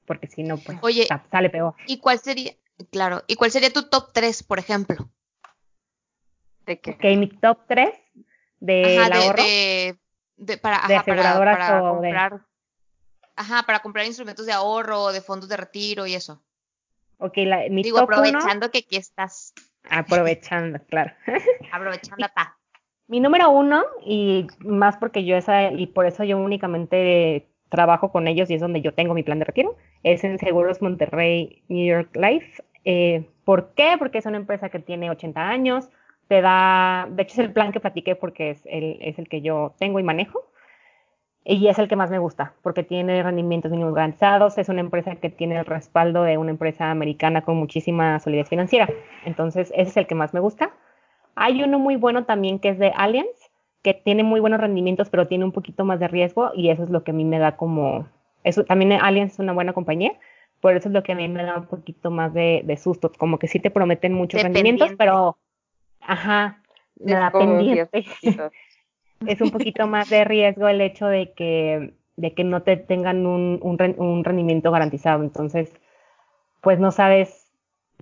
Porque si no, pues Oye, sale peor. ¿Y cuál sería, claro, y cuál sería tu top 3, por ejemplo? ¿De qué? Ok, mi top 3 de ajá, ahorro. De, de, para, de ajá, aseguradoras para o comprar, de... ajá, para comprar instrumentos de ahorro, de fondos de retiro y eso. Ok, la, mi Digo, top aprovechando uno, que aquí estás. aprovechando, claro. aprovechando acá. Mi número uno, y más porque yo esa, y por eso yo únicamente trabajo con ellos y es donde yo tengo mi plan de retiro, es en Seguros Monterrey New York Life. Eh, ¿Por qué? Porque es una empresa que tiene 80 años, te da, de hecho es el plan que platiqué porque es el, es el que yo tengo y manejo, y es el que más me gusta, porque tiene rendimientos mínimos garantizados, es una empresa que tiene el respaldo de una empresa americana con muchísima solidez financiera, entonces ese es el que más me gusta. Hay uno muy bueno también que es de Allianz, que tiene muy buenos rendimientos, pero tiene un poquito más de riesgo y eso es lo que a mí me da como, eso también Allianz es una buena compañía, por eso es lo que a mí me da un poquito más de, de susto, como que sí te prometen muchos rendimientos, pero, ajá, me da pendiente. Es un poquito más de riesgo el hecho de que, de que no te tengan un, un, un rendimiento garantizado, entonces, pues no sabes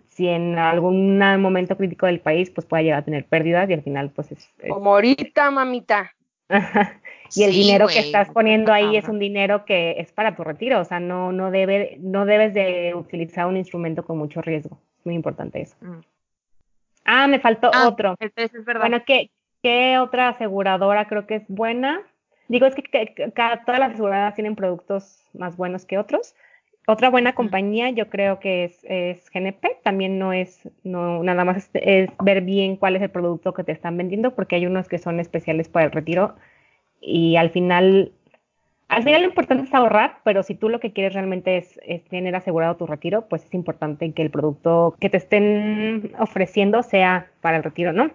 si en algún momento crítico del país pues pueda llegar a tener pérdidas y al final pues es... es... Como ahorita, mamita. y el Sí, dinero que estás poniendo ahí es un dinero que es para tu retiro, o sea, no, no, debe, no debes de utilizar un instrumento con mucho riesgo. Es muy importante eso. Mm. Ah, me faltó Ah, otro. El tres es verdad. Bueno, ¿qué, ¿qué otra aseguradora creo que es buena? Digo, es que, que- todas las aseguradoras tienen productos más buenos que otros. Otra buena compañía yo creo que es, es GNP, también no es, no, nada más es, es ver bien cuál es el producto que te están vendiendo, porque hay unos que son especiales para el retiro y al final, al final lo importante es ahorrar, pero si tú lo que quieres realmente es, es tener asegurado tu retiro, pues es importante que el producto que te estén ofreciendo sea para el retiro, ¿no?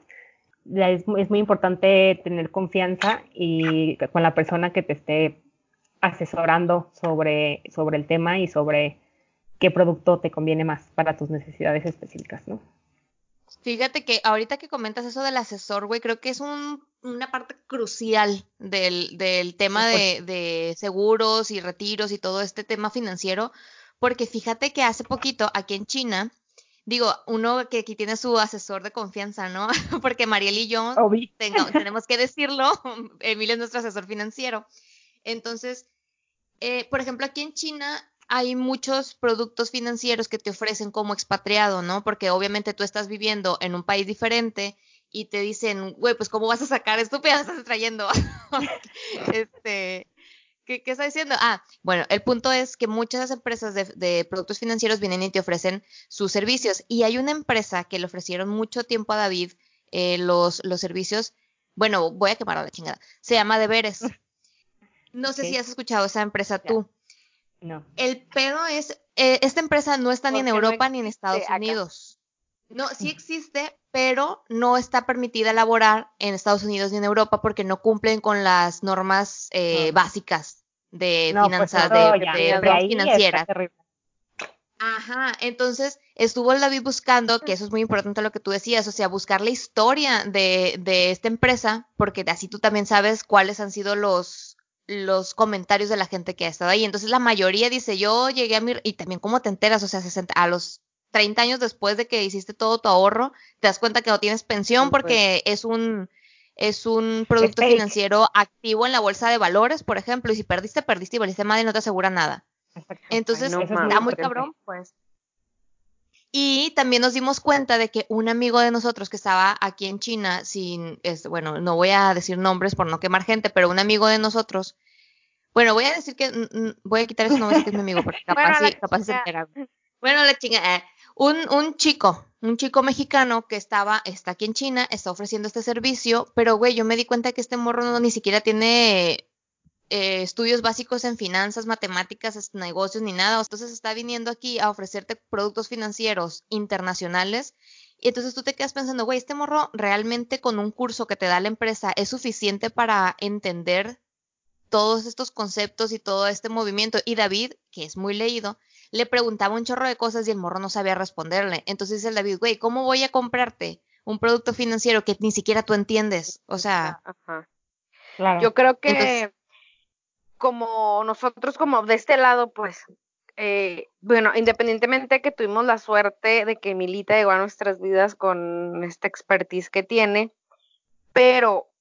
Es muy importante tener confianza y con la persona que te esté asesorando sobre, sobre el tema y sobre qué producto te conviene más para tus necesidades específicas, ¿no? Fíjate que ahorita que comentas eso del asesor, güey, creo que es un, una parte crucial del, del tema de, de seguros y retiros y todo este tema financiero, porque fíjate que hace poquito aquí en China, digo, uno que aquí tiene su asesor de confianza, ¿no? Porque Mariel y yo tenemos que decirlo, Emilio es nuestro asesor financiero. Entonces, eh, por ejemplo, aquí en China hay muchos productos financieros que te ofrecen como expatriado, ¿no? Porque obviamente tú estás viviendo en un país diferente y te dicen, güey, pues ¿cómo vas a sacar esto? ¿Qué estás trayendo? este, ¿qué, ¿qué está diciendo? Ah, bueno, el punto es que muchas empresas de, de productos financieros vienen y te ofrecen sus servicios. Y hay una empresa que le ofrecieron mucho tiempo a David eh, los, los servicios. Bueno, voy a quemar a la chingada. Se llama Deberes. No sé si has escuchado esa empresa Ya. tú. No. El pedo es, eh, esta empresa no está ni en no Europa ni en Estados acá. Unidos. No, sí existe, pero no está permitida elaborar en Estados Unidos ni en Europa porque no cumplen con las normas eh, No. básicas de No, pues finanzas, de, ya, de de financieras. Ajá, entonces estuvo el David buscando, que eso es muy importante lo que tú decías, o sea, buscar la historia de, de esta empresa, porque así tú también sabes cuáles han sido los, los comentarios de la gente que ha estado ahí. Entonces la mayoría dice, yo llegué a mi, y también cómo te enteras, o sea, 60 a los 30 años después de que hiciste todo tu ahorro, te das cuenta que no tienes pensión Sí, pues. porque es un, es un producto financiero activo en la bolsa de valores, por ejemplo, y si perdiste, perdiste y valiste madre y no te asegura nada. Exacto. Entonces, no mames. está muy cabrón, pues. Y también nos dimos cuenta de que un amigo de nosotros que estaba aquí en China, sin, es, bueno, no voy a decir nombres por no quemar gente, pero un amigo de nosotros, bueno, voy a decir que, voy a quitar eso, no voy a decir que es mi amigo, porque capaz, Bueno, sí, capaz se. Bueno, la chinga, eh, un, un chico, un chico mexicano que estaba, está aquí en China, está ofreciendo este servicio, pero güey, yo me di cuenta que este morro no ni siquiera tiene eh, estudios básicos en finanzas, matemáticas, negocios ni nada. Entonces está viniendo aquí a ofrecerte productos financieros internacionales. Y entonces tú te quedas pensando, güey, este morro realmente con un curso que te da la empresa es suficiente para entender todos estos conceptos y todo este movimiento. Y David, que es muy leído, le preguntaba un chorro de cosas y el morro no sabía responderle. Entonces dice el David, güey, ¿cómo voy a comprarte un producto financiero que ni siquiera tú entiendes? O sea, Ajá. Yo creo que como nosotros, como de este lado, pues, eh, bueno, independientemente de que tuvimos la suerte de que Milita llegó a nuestras vidas con esta expertise que tiene, pero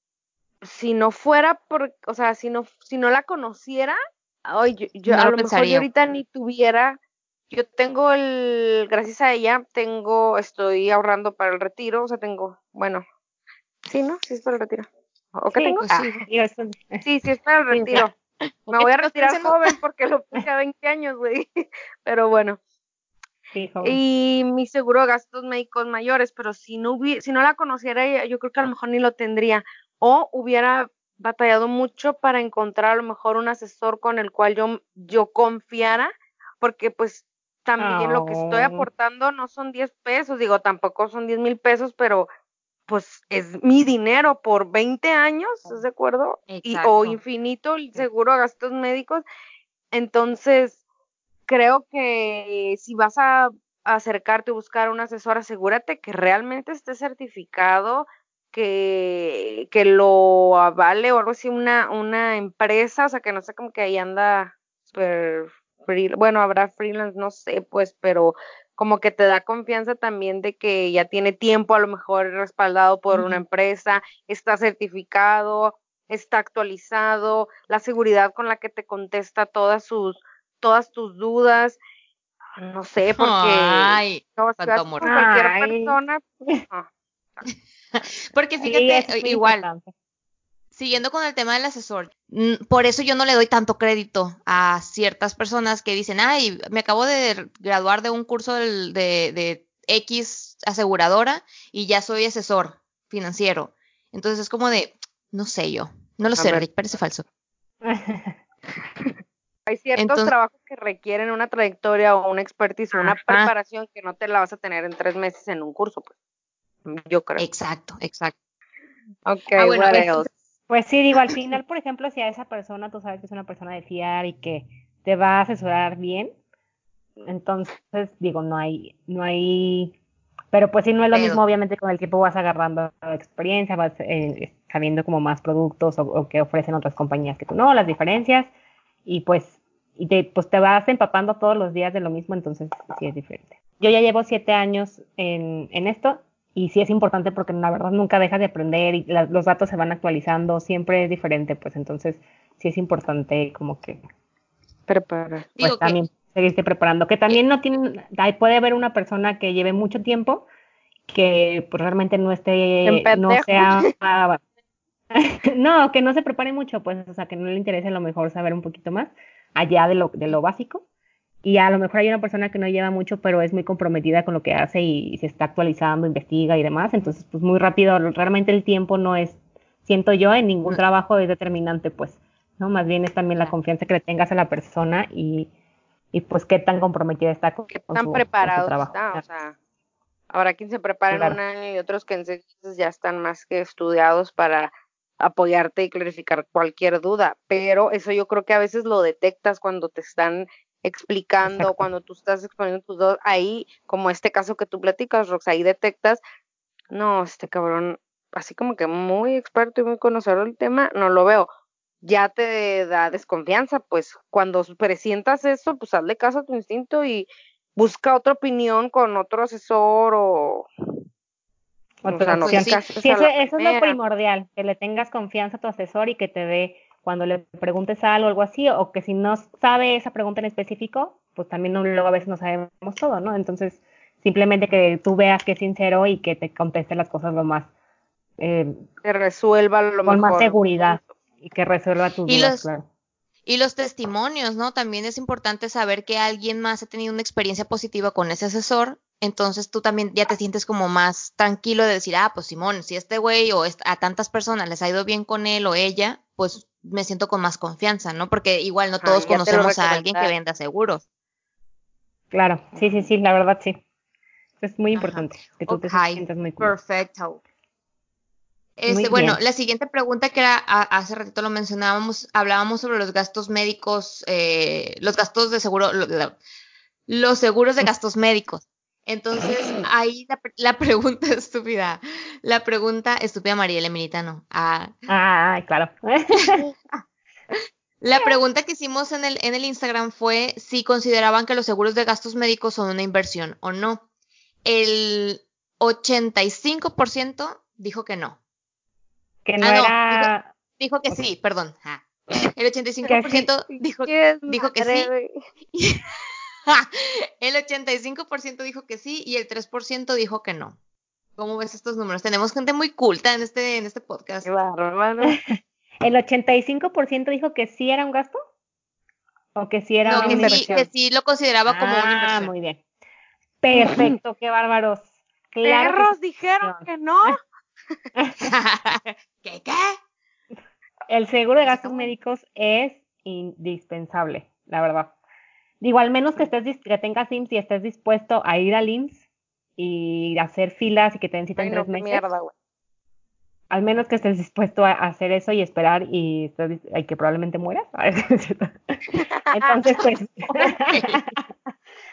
si no fuera por, o sea, si no, si no la conociera, hoy yo, a lo, mejor yo ahorita ni tuviera, yo tengo el, gracias a ella, tengo, estoy ahorrando para el retiro, o sea, tengo, bueno, sí, ¿no? Sí es para el retiro. ¿O qué tengo? pues Ah, sí. sí, sí es para el retiro. Me voy a retirar joven porque lo puse a 20 años, güey. Pero bueno. Sí. Y mi seguro de gastos médicos mayores, pero si no hubiera, si no la conociera yo creo que a lo mejor ni lo tendría. O hubiera batallado mucho para encontrar a lo mejor un asesor con el cual yo, yo confiara, porque pues también lo que estoy Oh. aportando no son 10 pesos, digo, tampoco son 10 mil pesos, pero pues es mi dinero por 20 años, ¿estás de acuerdo? Y, o infinito el seguro gastos médicos. Entonces, creo que si vas a acercarte a buscar un asesor, asegúrate que realmente esté certificado, que, que lo avale o algo así una, una empresa, o sea, que no sea como que ahí anda super bueno, habrá freelance, no sé, pues, pero como que te da confianza también de que ya tiene tiempo a lo mejor respaldado por una empresa, está certificado, está actualizado, la seguridad con la que te contesta todas sus, todas tus dudas, no sé, porque Ay, no, amor. con cualquier persona, pues, no. Porque fíjate, muy igual, importante. siguiendo con el tema del asesor, por eso yo no le doy tanto crédito a ciertas personas que dicen, ay, me acabo de graduar de un curso de, de X aseguradora y ya soy asesor financiero. Entonces es como de, no sé yo, no lo A sé, ver. Rick, parece falso. Hay ciertos Entonces- trabajos que requieren una trayectoria o una expertise o una Ajá. preparación que no te la vas a tener en tres meses en un curso, pues. Yo creo. Exacto, exacto. Ok, Ah, bueno, what pues, else? Pues sí, digo, al final, por ejemplo, si a esa persona tú sabes que es una persona de fiar y que te va a asesorar bien, entonces, digo, no hay, no hay, pero pues sí, no es lo Pero- mismo, obviamente, con el tiempo vas agarrando experiencia, vas eh, sabiendo como más productos o, o que ofrecen otras compañías que tú no, las diferencias, y pues, y te, pues te vas empapando todos los días de lo mismo, entonces sí es diferente. Yo ya llevo siete años en, en esto y sí es importante porque la verdad nunca dejas de aprender y la- los datos se van actualizando, siempre es diferente, pues entonces sí es importante como que Prepara. pues Digo que- también seguirte preparando. Que también no tienen, ahí puede haber una persona que lleve mucho tiempo que pues realmente no esté, no sea, no, que no se prepare mucho, pues, o sea, que no le interese a lo mejor saber un poquito más allá de lo, de lo básico. Y a lo mejor hay una persona que no lleva mucho, pero es muy comprometida con lo que hace y, se está actualizando, investiga y demás. Entonces, pues muy rápido, realmente el tiempo no es, siento yo, en ningún Mm. trabajo es determinante, pues, ¿no? Más bien es también la confianza que le tengas a la persona y, y pues qué tan comprometida está con, ¿Qué con tan su, con su preparados trabajo. está? O sea, habrá quien se prepara Claro. en un año y otros que en seis meses ya están más que estudiados para apoyarte y clarificar cualquier duda. Pero eso yo creo que a veces lo detectas cuando te están explicando, Exacto. cuando tú estás exponiendo tus dudas. Ahí, como este caso que tú platicas, Rox, ahí detectas, no, este cabrón, así como que muy experto y muy conocedor del tema, no lo veo. Ya te da desconfianza, pues cuando presientas eso, pues hazle caso a tu instinto y busca otra opinión con otro asesor o, o sea, no sí. Sí, eso, eso es lo primordial, que le tengas confianza a tu asesor y que te dé cuando le preguntes algo, algo así, o que si no sabe esa pregunta en específico, pues también no, luego a veces no sabemos todo, ¿no? Entonces, simplemente que tú veas que es sincero y que te conteste las cosas lo más, eh, Te resuelva lo con mejor. más seguridad y que resuelva tus Y dudas, los- claro. Y los testimonios, ¿no? También es importante saber que alguien más ha tenido una experiencia positiva con ese asesor entonces tú también ya te sientes como más tranquilo de decir, ah, pues Simón, si este güey o a tantas personas les ha ido bien con él o ella, pues me siento con más confianza, ¿no? Porque igual no todos conocemos a alguien que venda seguros. Claro, sí, sí, sí, la verdad sí. Es muy importante que tú te sientas muy Perfecto. Este, bueno, la siguiente pregunta que era, hace ratito lo mencionábamos, hablábamos sobre los gastos médicos, eh, los gastos de seguro, los seguros de gastos médicos. Entonces, ahí la, pregunta estúpida, la pregunta estúpida Mariela Militano. Ah, ah claro. la pregunta que hicimos en el, en el Instagram fue si consideraban que los seguros de gastos médicos son una inversión o no. El 85% dijo que no. Que no, ah, no dijo, que sí, perdón. El 85% dijo, dijo que sí. el 85% dijo que sí y el 3% dijo que no. ¿Cómo ves estos números? Tenemos gente muy culta en este, en este podcast. ¿El 85% dijo que sí era un gasto? ¿O que sí era una que inversión? Sí, que sí lo consideraba como una ah, inversión. muy bien. Perfecto, qué bárbaros. Claro dijeron que no. ¿Qué qué? El seguro de gastos médicos es indispensable, la verdad. Digo, al menos que estés que tengas IMSS y estés dispuesto a ir al IMSS y hacer filas y que te den cita en tres meses. Al menos que estés dispuesto a hacer eso y esperar y, y que probablemente mueras. Entonces, pues.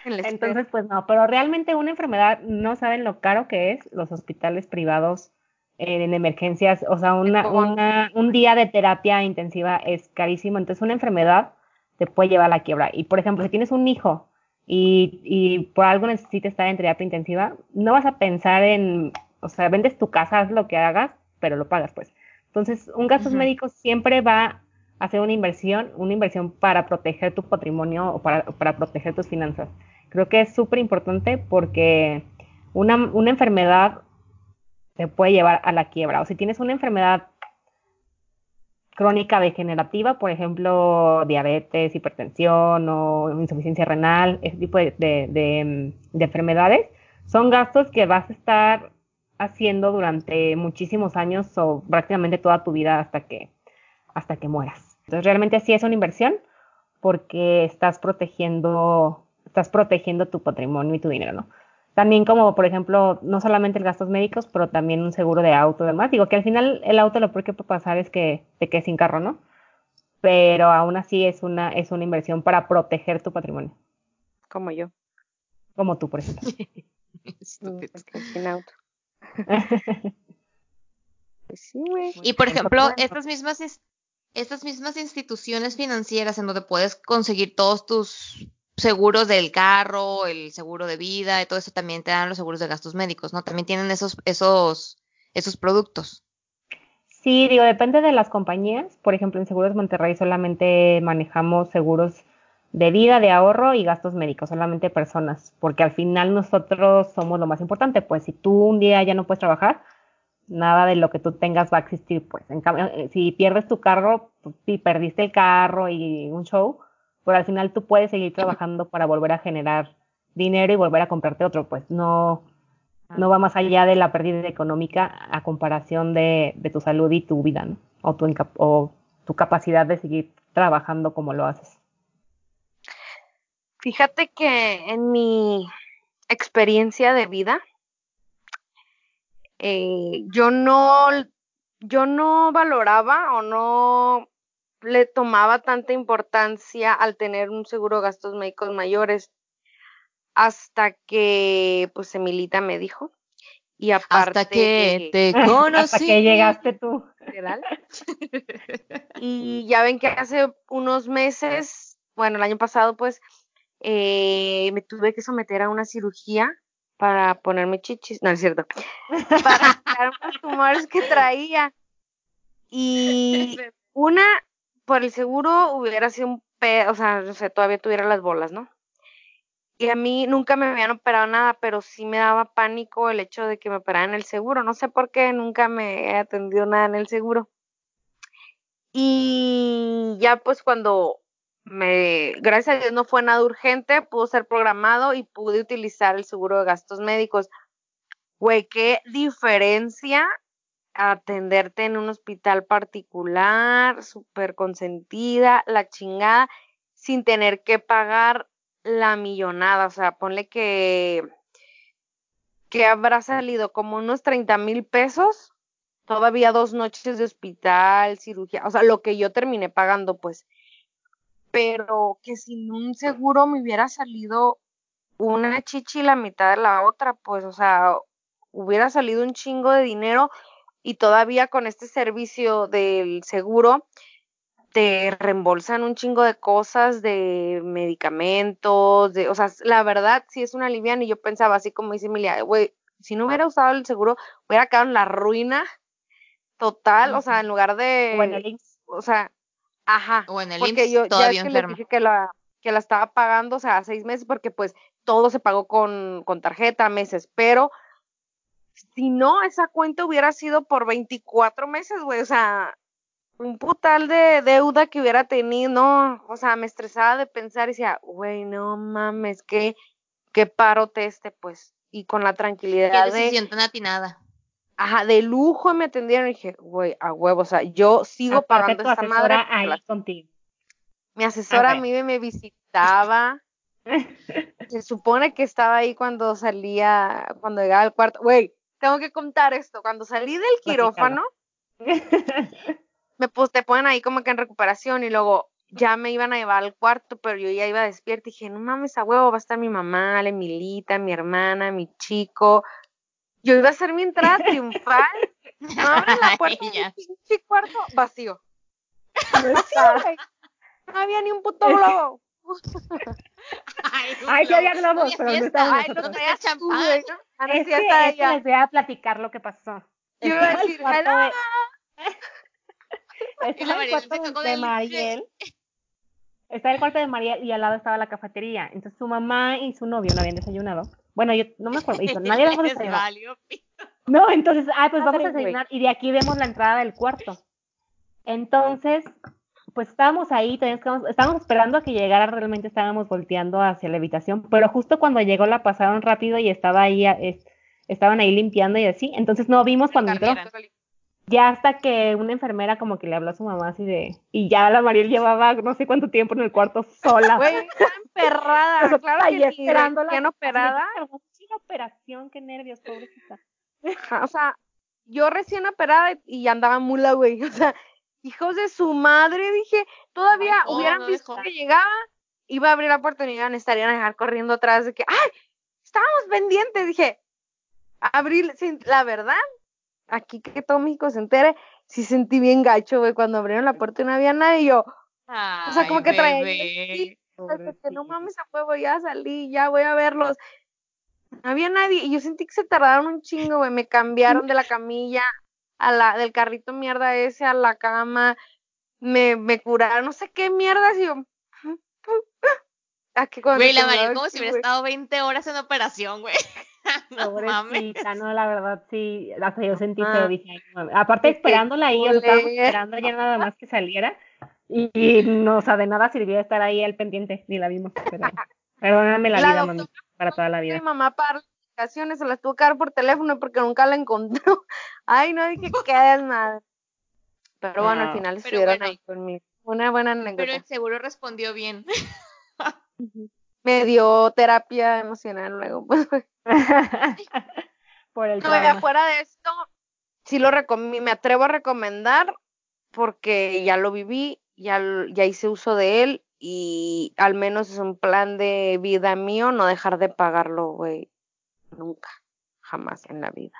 Entonces, pues no, pero realmente una enfermedad no saben lo caro que es los hospitales privados en emergencias, o sea, una, una, un día de terapia intensiva es carísimo, entonces una enfermedad te puede llevar a la quiebra. Y por ejemplo, si tienes un hijo y, y por algo necesitas estar en terapia intensiva, no vas a pensar en, o sea, vendes tu casa, haz lo que hagas, pero lo pagas pues. Entonces, un gasto médico siempre va a ser una inversión, una inversión para proteger tu patrimonio o para, para proteger tus finanzas. Creo que es súper importante porque una, una enfermedad te puede llevar a la quiebra. O si tienes una enfermedad crónica degenerativa, por ejemplo, diabetes, hipertensión o insuficiencia renal, ese tipo de, de, enfermedades, son gastos que vas a estar haciendo durante muchísimos años o prácticamente toda tu vida hasta que, hasta que mueras. Entonces, realmente sí es una inversión porque estás protegiendo, estás protegiendo tu patrimonio y tu dinero, ¿no? También como, por ejemplo, no solamente el gastos médicos, pero también un seguro de auto y demás. Digo que al final el auto lo peor que puede pasar es que te quedes sin carro, ¿no? Pero aún así es una, es una inversión para proteger tu patrimonio. Como yo. Como tú, por ejemplo. sin auto. pues sí, güey. Y por ejemplo, estas mismas, estas mismas instituciones financieras en donde puedes conseguir todos tus seguros del carro, el seguro de vida, y todo eso también te dan los seguros de gastos médicos, ¿no? También tienen esos, esos, esos productos. Sí, digo, depende de las compañías. Por ejemplo, en Seguros Monterrey solamente manejamos seguros de vida, de ahorro y gastos médicos, solamente personas, porque al final nosotros somos lo más importante, pues si tú un día ya no puedes trabajar, nada de lo que tú tengas va a existir, pues en cambio, eh, si pierdes tu carro, pues, si perdiste el carro y un show, pero al final tú puedes seguir trabajando para volver a generar dinero y volver a comprarte otro, pues no, no va más allá de la pérdida económica a comparación de, tu salud y tu vida, ¿no? O tu, o tu capacidad de seguir trabajando como lo haces. Fíjate que en mi experiencia de vida, eh, yo no, yo no valoraba o no le tomaba tanta importancia al tener un seguro de gastos médicos mayores hasta que pues Emilita me dijo. Y aparte hasta que te conocí. Hasta que llegaste tú. Y ya ven que hace unos meses bueno el año pasado pues eh, me tuve que someter a una cirugía para ponerme chichis. No es cierto. Para quitar unos tumores que traía. Y una por el seguro hubiera sido un o sea, no sé, todavía tuviera las bolas, ¿no? Y a mí nunca me habían operado nada, pero sí me daba pánico el hecho de que me operaran el seguro. No sé por qué nunca me he atendido nada en el seguro. Y ya pues cuando me, gracias a Dios no fue nada urgente, pudo ser programado y pude utilizar el seguro de gastos médicos. Güey, qué diferencia atenderte en un hospital particular, súper consentida, la chingada, sin tener que pagar la millonada. O sea, ponle que, que habrá salido como unos 30 mil pesos, todavía dos noches de hospital, cirugía, o sea, lo que yo terminé pagando, pues. Pero que sin un seguro me hubiera salido una chichi y la mitad de la otra, pues, o sea, hubiera salido un chingo de dinero y todavía con este servicio del seguro te reembolsan un chingo de cosas, de medicamentos, de, o sea, la verdad sí es una liviana y yo pensaba así como dice Emilia, güey, si no hubiera usado el seguro, hubiera quedado en la ruina total, o sea, en lugar de, O en el IMSS. o sea, ajá, O en el porque IMSS, yo ya todavía es que enferma. dije que la que la estaba pagando, o sea, seis meses porque pues todo se pagó con, con tarjeta, meses, pero si no, esa cuenta hubiera sido por 24 meses, güey, o sea, un putal de deuda que hubiera tenido, no, o sea, me estresaba de pensar y decía, güey, no mames, qué, qué parote este, pues, y con la Qué tranquilidad de, decisión tan atinada. ajá, de lujo me atendieron y dije, güey, a huevo, o sea, yo sigo Aparte pagando esta madre, ahí la- contigo. mi asesora a mí me visitaba, se supone que estaba ahí cuando salía, cuando llegaba al cuarto, güey, tengo que contar esto, cuando salí del quirófano, me pues te ponen ahí como que en recuperación y luego ya me iban a llevar al cuarto, pero yo ya iba despierta y dije, no mames, a huevo, va a estar mi mamá, la Emilita, mi hermana, mi chico. Yo iba a hacer mi entrada triunfal, no abren la puerta Ay, de ya. mi pinche cuarto, vacío. Vacío, güey. No había ni un puto globo. Ay, Ay, sí había globos, pero no estaban Ay, nosotros. no traía champán. Ah, Es que, estaba es que ella. les voy a platicar lo que pasó. Yo iba a Estaba el decir, de- Estaba el cuarto de el Mariel. Estaba el cuarto de Mariel y al lado estaba la cafetería. Entonces su mamá y su novio no habían desayunado. Bueno, yo no me acuerdo. nadie habíamos Les desayunado. valió pi- No, entonces, ah, pues vamos a desayunar y de aquí vemos la entrada del cuarto. Entonces, pues estábamos ahí, que- estábamos esperando a que llegara, realmente estábamos volteando hacia la habitación, pero justo cuando llegó la pasaron rápido y estaba ahí, a- es- estaban ahí limpiando y así, entonces no vimos cuando entró. Ya hasta que una enfermera como que le habló a su mamá así de, y ya la Mariel llevaba no sé cuánto tiempo en el cuarto sola. Güey, estaba emperrada. Nosotros Claro ahí así de, operada. "Pero, la operación, qué nervios, pobrecita. O sea, yo recién operada y ya andaba mula, güey. O sea, hijos de su madre, dije, todavía hubieran no visto dejó. que llegaba, iba a abrir la puerta y me estarían a dejar corriendo atrás de que, ¡ay! Estábamos pendientes. Dije, abrir, sin- la verdad, aquí que todo México se entere, sí sentí bien gacho, güey, cuando abrieron la puerta y no había nadie. Y yo, o sea, como que traía sí, que no mames a huevo, ya salí, ya voy a verlos. No había nadie, y yo sentí que se tardaron un chingo, güey, me cambiaron de la camilla a la, del carrito mierda ese a la cama, me, me curaron, no sé qué mierdas, y yo, ah, que cuando Güey, la Mariel el como si hubiera güey. estado 20 horas en operación, güey. no mames. Pobrecita, no, la verdad sí, hasta yo sentí Ah. feo, dije, ay, no mames. aparte Dije, esperándola ahí, o sea, estábamos "Ole". esperando ya nada más que saliera, y, y no, o sea, de nada sirvió estar ahí al pendiente, ni la vimos, pero perdóname la, La vida, mami, para toda la Mi vida. mamá para las aplicaciones se las tuvo que dar por teléfono porque nunca la encontró. Ay, no, dije, qué desmadre. Pero bueno, al No. final Pero estuvieron bueno. ahí conmigo. Una buena Pero anécdota. el seguro respondió bien. Me dio terapia emocional luego. pues. Por el No, trauma. afuera de esto, sí lo recomiendo, me atrevo a recomendar porque ya lo viví, ya, ya hice uso de él y al menos es un plan de vida mío no dejar de pagarlo, güey. Nunca, jamás en la vida.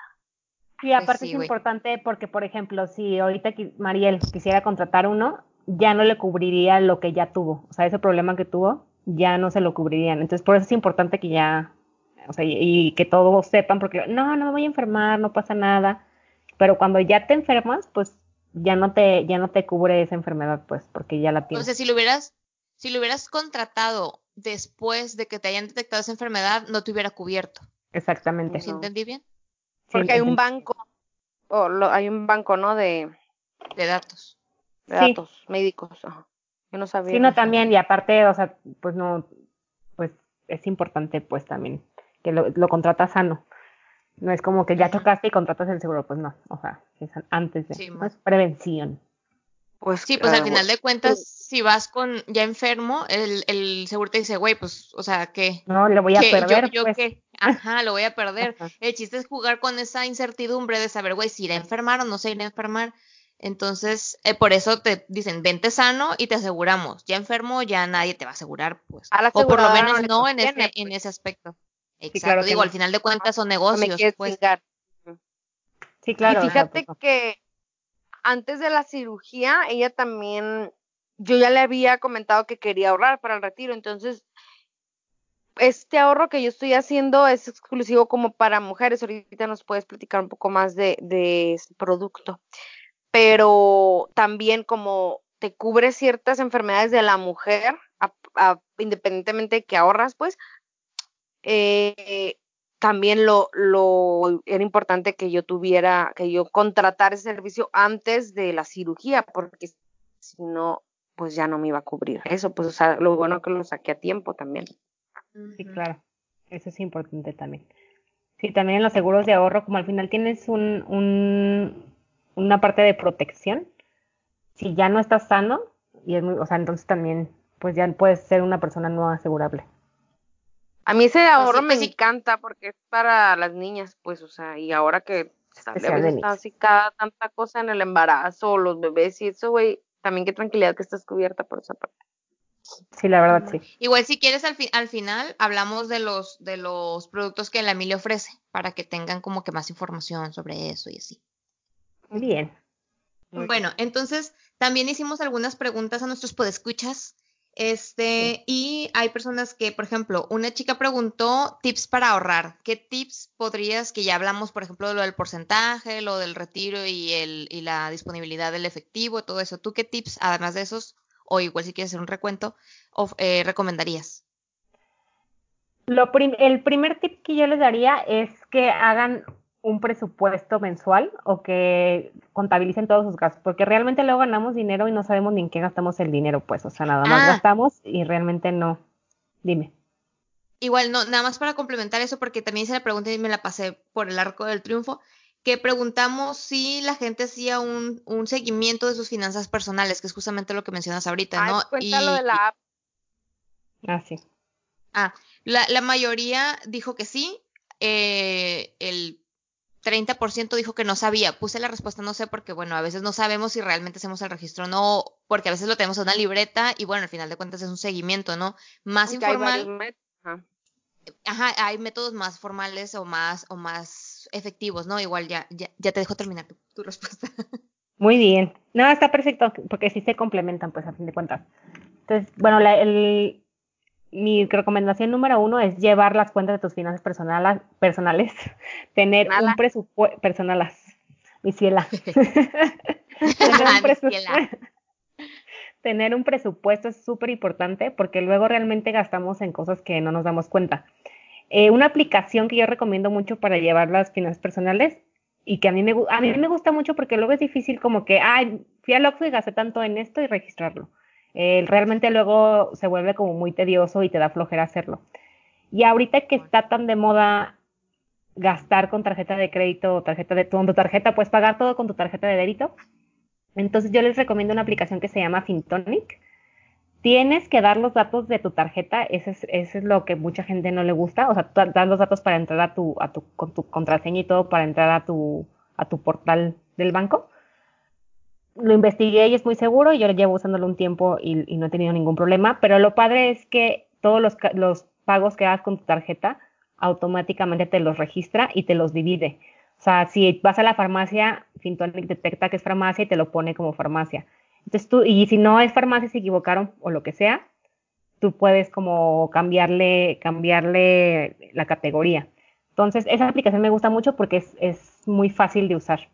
Y aparte sí, es importante porque, por ejemplo, si ahorita Mariel quisiera contratar uno, ya no le cubriría lo que ya tuvo. O sea, ese problema que tuvo, ya no se lo cubrirían. Entonces, por eso es importante que ya, o sea, y, y que todos sepan, porque no, no me voy a enfermar, no pasa nada. Pero cuando ya te enfermas, pues ya no te, ya no te cubre esa enfermedad, pues, porque ya la O tienes. sea, si lo hubieras, si lo hubieras contratado después de que te hayan detectado esa enfermedad, no te hubiera cubierto. Exactamente. ¿Sí entendí bien? Porque hay un banco, o lo- hay un banco, ¿no? De, De datos. de Sí. datos médicos. ajá. Yo no sabía. Sí, no, también, y aparte, o sea, pues no, pues es importante, pues también, que lo, lo contratas sano. No es como que ya chocaste y contratas el seguro, pues no, o sea, es antes de, Sí, no es prevención. Pues, Sí, pues al final de cuentas, si vas con ya enfermo, el, el seguro te dice, güey, pues, o sea, ¿qué? No, le voy a ¿Qué? Yo- perder, yo, pues. qué? Ajá, lo voy a perder. El chiste es jugar con esa incertidumbre de saber, güey, si iré a enfermar o no se irá a enfermar. Entonces, eh, por eso te dicen, vente sano y te aseguramos. Ya enfermo, ya nadie te va a asegurar, pues. A la O por lo menos no en ese, en pues. ese aspecto. Exacto. claro que Digo, no. al final de cuentas son no me negocios, pues. chingar. Sí, claro. y fíjate pues, no. que antes de la cirugía, ella también, yo ya le había comentado que quería ahorrar para el retiro, entonces este ahorro que yo estoy haciendo es exclusivo como para mujeres. Ahorita nos puedes platicar un poco más de, este producto, pero también como te cubre ciertas enfermedades de la mujer, independientemente de que ahorras, pues, eh, también lo, lo era importante que yo tuviera, que yo contratara ese servicio antes de la cirugía, porque si no, pues ya no me iba a cubrir eso, pues, o sea, lo bueno que lo saqué a tiempo también. Sí, claro. Eso es importante también. Sí, también en los seguros de ahorro, como al final tienes un, un, una parte de protección, si ya no estás sano, y es muy, o sea, entonces también, pues ya puedes ser una persona no asegurable. A mí ese ahorro me sí. encanta porque es para las niñas, pues, o sea, y ahora que sale, a Especial de veces está niñas. así cada tanta cosa en el embarazo, los bebés y eso, güey, también qué tranquilidad que estás cubierta por esa parte. Sí, la verdad, sí. Igual si quieres al, fi- al final hablamos de los de los productos que la Emilia ofrece para que tengan como que más información sobre eso y así. Bien. Muy Bueno, entonces también hicimos algunas preguntas a nuestros podescuchas. Este, y hay personas que, por ejemplo, una chica preguntó tips para ahorrar. ¿Qué tips podrías, que ya hablamos, por ejemplo, de lo del porcentaje, lo del retiro y, el, y la disponibilidad del efectivo, todo eso? ¿Tú qué tips, además de esos, o igual si quieres hacer un recuento, of- eh, recomendarías? Lo prim- el primer tip que yo les daría es que hagan un presupuesto mensual o que contabilicen todos sus gastos, porque realmente luego ganamos dinero y no sabemos ni en qué gastamos el dinero, pues, o sea, nada más Ah. gastamos y realmente no. Dime. Igual, no, nada más para complementar eso, porque también hice la pregunta y me la pasé por el arco del triunfo, que preguntamos si la gente hacía un, un seguimiento de sus finanzas personales, que es justamente lo que mencionas ahorita, Ah, ¿no? cuenta lo Y- de la app. Ah, sí. Ah, la, la mayoría dijo que sí, eh, el 30% dijo que no sabía. Puse la respuesta no sé porque, bueno, a veces no sabemos si realmente hacemos el registro o no, porque a veces lo tenemos en una libreta y, bueno, al final de cuentas es un seguimiento, ¿no? Más hay informal. métodos. Ajá. Ajá, hay métodos más formales o más, o más efectivos, ¿no? Igual ya, ya, ya te dejo terminar tu, tu respuesta. Muy bien. No, está perfecto, porque sí se complementan, pues, a fin de cuentas. Entonces, bueno, la- el, mi recomendación número uno es llevar las cuentas de tus finanzas personales, personales tener un presupuesto, personalas, mi ciela. tener, un Mi presu- ciela. tener un presupuesto es súper importante porque luego realmente gastamos en cosas que no nos damos cuenta. Eh, una aplicación que yo recomiendo mucho para llevar las finanzas personales y que a mí me, a mí me gusta mucho porque luego es difícil como que, ay, fui al Oxxo y gasté tanto en esto y registrarlo. Eh, realmente luego se vuelve como muy tedioso y te da flojera hacerlo. Y ahorita que está tan de moda gastar con tarjeta de crédito o tarjeta de con tu tarjeta, puedes pagar todo con tu tarjeta de débito. Entonces yo les recomiendo una aplicación que se llama Fintonic. Tienes que dar los datos de tu tarjeta, ese es, ese es lo que mucha gente no le gusta, o sea, tú das los datos para entrar a tu, a tu, con tu contraseña y todo para entrar a tu, a tu portal del banco. Lo investigué y es muy seguro, yo llevo usándolo un tiempo y, y no he tenido ningún problema, pero lo padre es que todos los pagos que hagas con tu tarjeta automáticamente te los registra y te los divide. O sea, si vas a la farmacia, Fintonic detecta que es farmacia y te lo pone como farmacia. Entonces tú, y si no es farmacia, se equivocaron o lo que sea, tú puedes como cambiarle, cambiarle la categoría. Entonces, esa aplicación me gusta mucho porque es, es muy fácil de usar.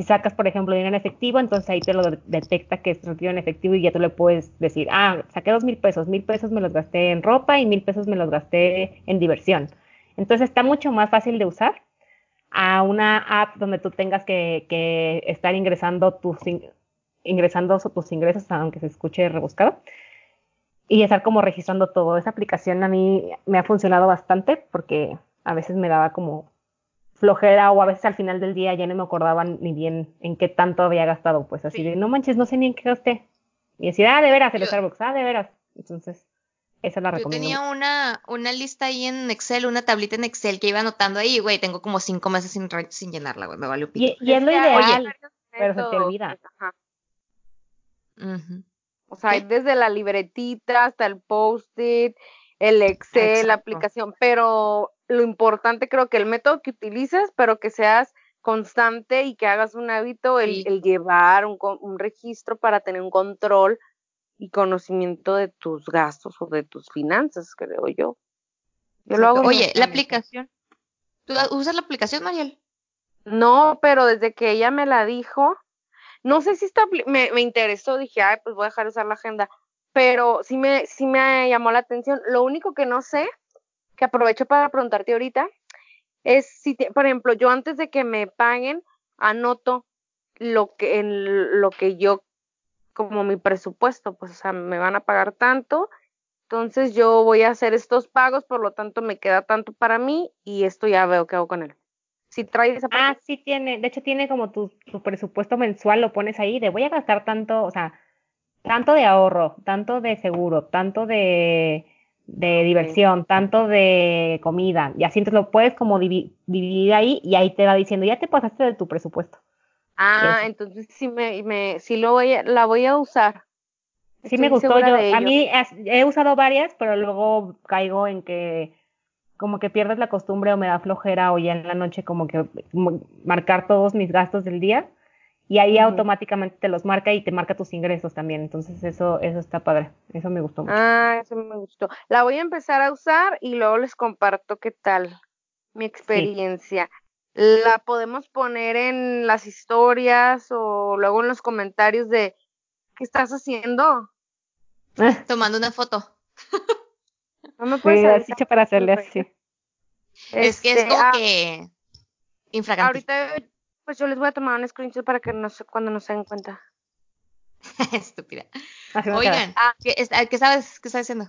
Si sacas, por ejemplo, dinero en efectivo, entonces ahí te lo de- detecta que es retiro en efectivo y ya tú le puedes decir, ah, saqué dos mil pesos, mil pesos me los gasté en ropa y mil pesos me los gasté en diversión. Entonces está mucho más fácil de usar a una app donde tú tengas que, que estar ingresando tus, in- ingresando tus ingresos, aunque se escuche rebuscado, y estar como registrando todo. Esa aplicación a mí me ha funcionado bastante porque a veces me daba como flojera o a veces al final del día ya no me acordaba ni bien en qué tanto había gastado, pues así de, no manches, no sé ni en qué gasté. Y decía, ah, de veras, el Starbucks, ah, de veras. Entonces, esa la recomiendo. Yo tenía una, una lista ahí en Excel, una tablita en Excel que iba anotando ahí, güey, tengo como cinco meses sin, sin llenarla, güey, me valió pito. Y, es lo ideal, pero se te olvida. Ajá. O sea, hay desde la libretita hasta el post-it, el Excel, la aplicación, pero lo importante creo que el método que utilices, pero que seas constante y que hagas un hábito, el, el llevar un, un, registro para tener un control y conocimiento de tus gastos o de tus finanzas, creo yo. Yo lo hago. Oye, la aplicación. ¿Tú usas la aplicación, Mariel? No, pero desde que ella me la dijo, no sé si está, me, me interesó, dije, ay, pues voy a dejar de usar la agenda, pero sí me, sí me llamó la atención. Lo único que no sé, que aprovecho para preguntarte ahorita, es si, por ejemplo, yo antes de que me paguen, anoto lo que, en lo que yo, como mi presupuesto, pues, o sea, me van a pagar tanto, entonces yo voy a hacer estos pagos, por lo tanto me queda tanto para mí y esto ya veo qué hago con él. Si trae esa Ah, sí tiene, de hecho tiene como tu, tu presupuesto mensual, lo pones ahí, de voy a gastar tanto, o sea, tanto de ahorro, tanto de seguro, tanto de de diversión, tanto de comida, y así entonces lo puedes como dividir ahí y ahí te va diciendo, ya te pasaste de tu presupuesto. Ah, entonces sí me, me sí lo voy a, la voy a usar. Sí me gustó, yo, a mí he usado varias, pero luego caigo en que como que pierdes la costumbre o me da flojera o ya en la noche como que marcar todos mis gastos del día y ahí automáticamente te los marca y te marca tus ingresos también. Entonces eso, eso está padre. Eso me gustó mucho. Ah, eso me gustó. La voy a empezar a usar y luego les comparto qué tal mi experiencia. La podemos poner en las historias o luego en los comentarios de ¿qué estás haciendo? Tomando una foto. No me puedes sí, para hacerle así. Es que es este, como ah, que Ahorita pues yo les voy a tomar un screenshot para que no sé cuando no se den cuenta. Estúpida. Oigan, ah, ¿qué, ¿qué, sabes? ¿Qué está diciendo?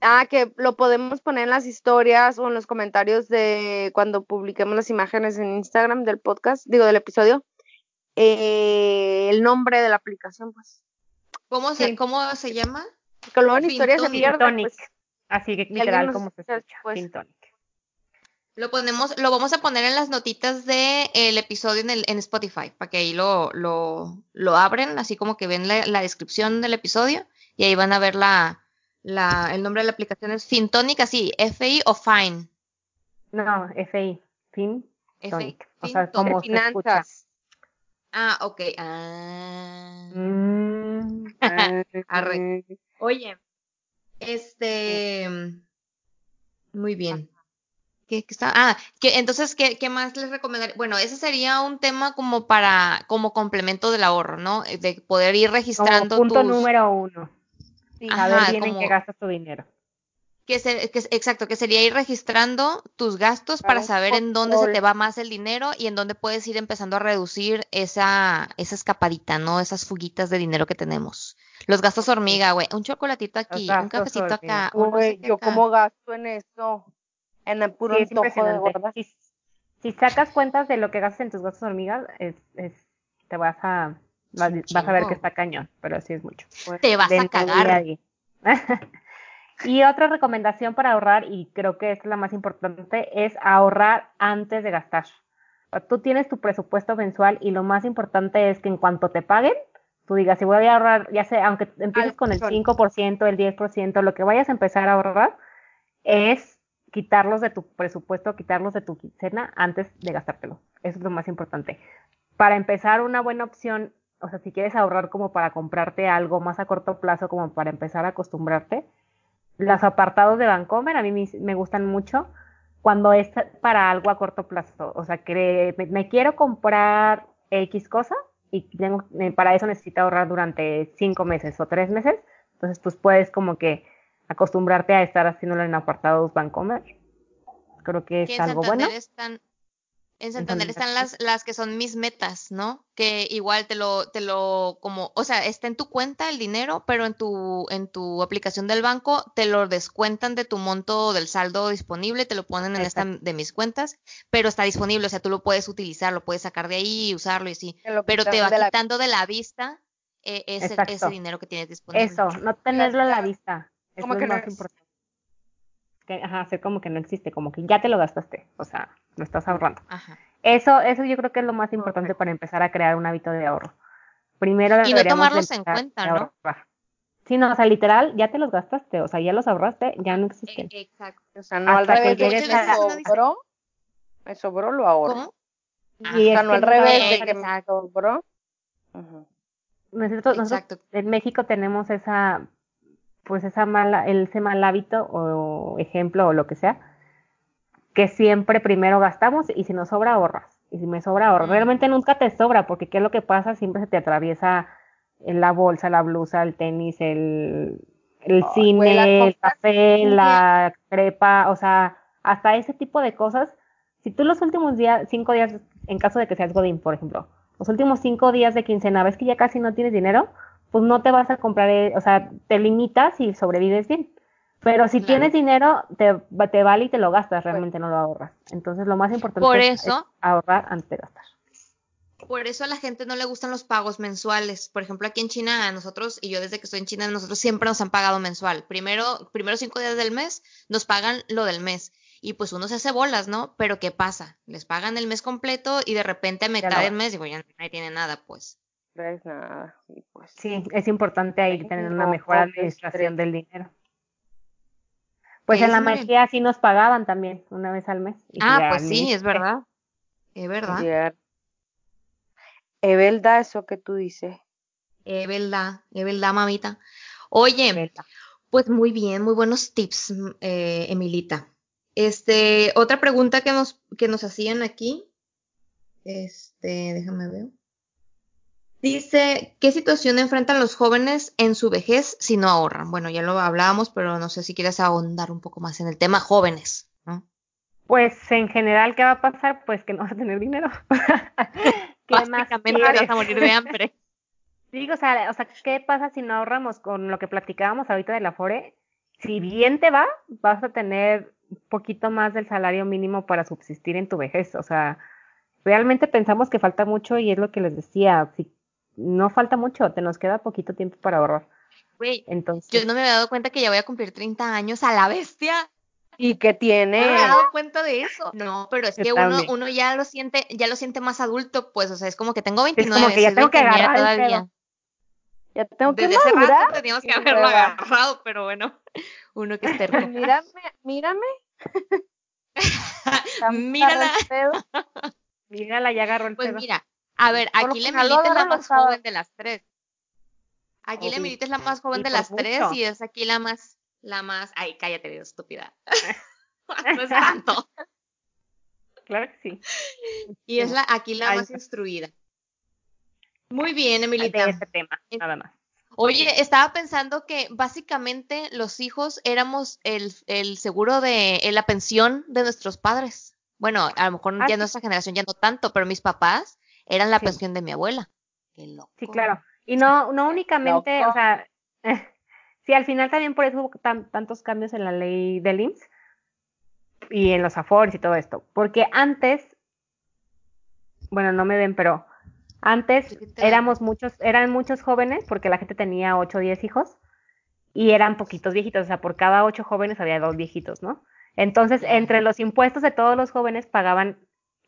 Ah, que lo podemos poner en las historias o en los comentarios de cuando publiquemos las imágenes en Instagram del podcast, digo, del episodio. Eh, el nombre de la aplicación, pues. ¿Cómo se, ¿cómo se llama? Que luego en historias se pierde, pues. Así que literal, como se escucha. Pues, lo ponemos, lo vamos a poner en las notitas del el episodio en, el, en Spotify, para que ahí lo, lo, lo abren, así como que ven la, la, descripción del episodio, y ahí van a ver la, la, el nombre de la aplicación es Fintonic, así, FI o Fine. No, FI, Fin. FI, o sea, como finanzas. Ah, ok. Ah. Mm, Arre. Oye, este, muy bien que, está, ah, que entonces, ¿qué, ¿qué, más les recomendaría? Bueno, ese sería un tema como para, como complemento del ahorro, ¿no? De poder ir registrando como punto número uno. Sí, a ver bien en qué gastas tu dinero. Que, que, exacto, que sería ir registrando tus gastos para, saber en dónde se te va más el dinero y en dónde puedes ir empezando a reducir esa, esa escapadita, ¿no? Esas fuguitas de dinero que tenemos. Los gastos hormiga, güey. Un chocolatito aquí, un cafecito acá. yo como gasto en eso en el puro sí, de Si, sacas cuentas de lo que gastas en tus gastos hormigas, es, es, te vas a vas, a ver que está cañón, pero sí es mucho. te vas a cagar. y otra recomendación para ahorrar, y creo que es la más importante, es ahorrar antes de gastar. Tú tienes tu presupuesto mensual y lo más importante es que en cuanto te paguen, tú digas, si voy a ahorrar, ya sé, aunque empieces con el 5%, el 10%, lo que vayas a empezar a ahorrar es quitarlos de tu presupuesto, quitarlos de tu quincena antes de gastártelo. Eso es lo más importante. Para empezar, una buena opción, o sea, si quieres ahorrar como para comprarte algo más a corto plazo, como para empezar a acostumbrarte, los apartados de Bancomer a mí me gustan mucho cuando es para algo a corto plazo. O sea, que me, quiero comprar X cosa y tengo, eh, para eso necesito ahorrar durante cinco meses o tres meses. Entonces, pues puedes como que acostumbrarte a estar haciéndolo en apartados Bancomer. Creo que es algo bueno. Están, En Santander están las, las que son mis metas, ¿no? Que igual te lo, te lo, como, o sea, está en tu cuenta el dinero, pero en tu, en tu aplicación del banco te lo descuentan de tu monto del saldo disponible, te lo ponen en esta de mis cuentas, pero está disponible, o sea, tú lo puedes utilizar, lo puedes sacar de ahí y usarlo y así, pero te va quitando de la vista eh, ese, ese, dinero que tienes disponible. Eso, no tenerlo a la vista. Es lo más importante. Que, ajá, hacer como que no existe, como que ya te lo gastaste, o sea, lo estás ahorrando. Eso, eso yo creo que es lo más importante para empezar a crear un hábito de ahorro. Primero y no tomarlos en cuenta, ¿no? Sí, no, o sea, literal, ya te los gastaste, o sea, ya los ahorraste, ya no existen. E, exacto. O sea, no al revés, que llegues a... sobró, me sobró, lo ahorro. ¿Cómo? Y o sea, no al revés de que me sobró. Nosotros, nosotros en México tenemos esa, pues esa mala, ese mal hábito o ejemplo o lo que sea, que siempre primero gastamos y si nos sobra ahorras. Y si me sobra ahorro. Realmente nunca te sobra, porque ¿qué es lo que pasa? Siempre se te atraviesa la bolsa, la blusa, el tenis, el, el cine, el café, la crepa, o sea, hasta ese tipo de cosas. Si tú los últimos días, cinco días, en caso de que seas Godín, por ejemplo, los últimos cinco días de quincena, ves que ya casi no tienes dinero, pues no te vas a comprar, eh, o sea, te limitas y sobrevives bien. Pero si tienes dinero, te, te, vale y te lo gastas, realmente no lo ahorras. Entonces lo más importante es ahorrar antes de gastar. Por eso a la gente no le gustan los pagos mensuales. Por ejemplo, aquí en China, a nosotros, y yo desde que estoy en China, nosotros siempre nos han pagado mensual. Primero, primero cinco días del mes, nos pagan lo del mes. Y pues uno se hace bolas, ¿no? Pero ¿qué pasa? Les pagan el mes completo y de repente a mitad del mes, digo, ya nadie tiene nada, pues. No es nada. pues. Sí, es importante ahí tener una mejor administración del dinero. Pues en la maestría sí nos pagaban también una vez al mes. ah, pues sí, es verdad. Es verdad. Es verdad eso que tú dices. Es verdad, es verdad, mamita. Oye, pues muy bien, muy buenos tips, eh, Emilita. Este, otra pregunta que nos, que nos hacían aquí. Este, déjame ver. Dice, ¿qué situación enfrentan los jóvenes en su vejez si no ahorran? Bueno, ya lo hablábamos, pero no sé si quieres ahondar un poco más en el tema jóvenes, ¿no? Pues en general, ¿qué va a pasar? Pues que no vas a tener dinero. ¿Qué más vas a morir de hambre. Digo, o sea, o sea, ¿qué pasa si no ahorramos con lo que platicábamos ahorita de la FORE? Si bien te va, vas a tener un poquito más del salario mínimo para subsistir en tu vejez. O sea, realmente pensamos que falta mucho y es lo que les decía. Si no falta mucho, te nos queda poquito tiempo para ahorrar. Güey, Entonces, yo no me había dado cuenta que ya voy a cumplir 30 años a la bestia. ¿Y que tiene? No me había dado cuenta de eso. No, pero es que uno, uno ya lo siente, ya lo siente más adulto, pues, o sea, es como que tengo 29 es como que ya tengo que agarrar todavía. Ya tengo que Desde hace rato teníamos que haberlo agarrado, pero bueno, uno que esté Mírame, mírame. Mírala. Mírala, ya agarró el Pues mira, a ver, aquí la Emilita es la más joven de las tres. Aquí la Emilita es la más joven de las tres y es aquí la más, la más. Ay, cállate, estúpida. no es tanto. Claro que sí. Y es la, aquí la más instruida. Muy bien, Emilita. De este tema, nada más. Oye, estaba pensando que básicamente los hijos éramos el, el seguro de la pensión de nuestros padres. Bueno, a lo mejor ah, ya nuestra generación ya no tanto, pero mis papás eran la pensión de mi abuela. Qué loco. Sí, claro. Y no, no únicamente, o sea, sí, al final también por eso hubo tantos cambios en la ley del IMSS y en los afores y todo esto. Porque antes, bueno, no me ven, pero antes éramos muchos, eran muchos jóvenes porque la gente tenía 8 o 10 hijos y eran poquitos viejitos, o sea, por cada ocho jóvenes había dos viejitos, ¿no? Entonces, entre los impuestos de todos los jóvenes pagaban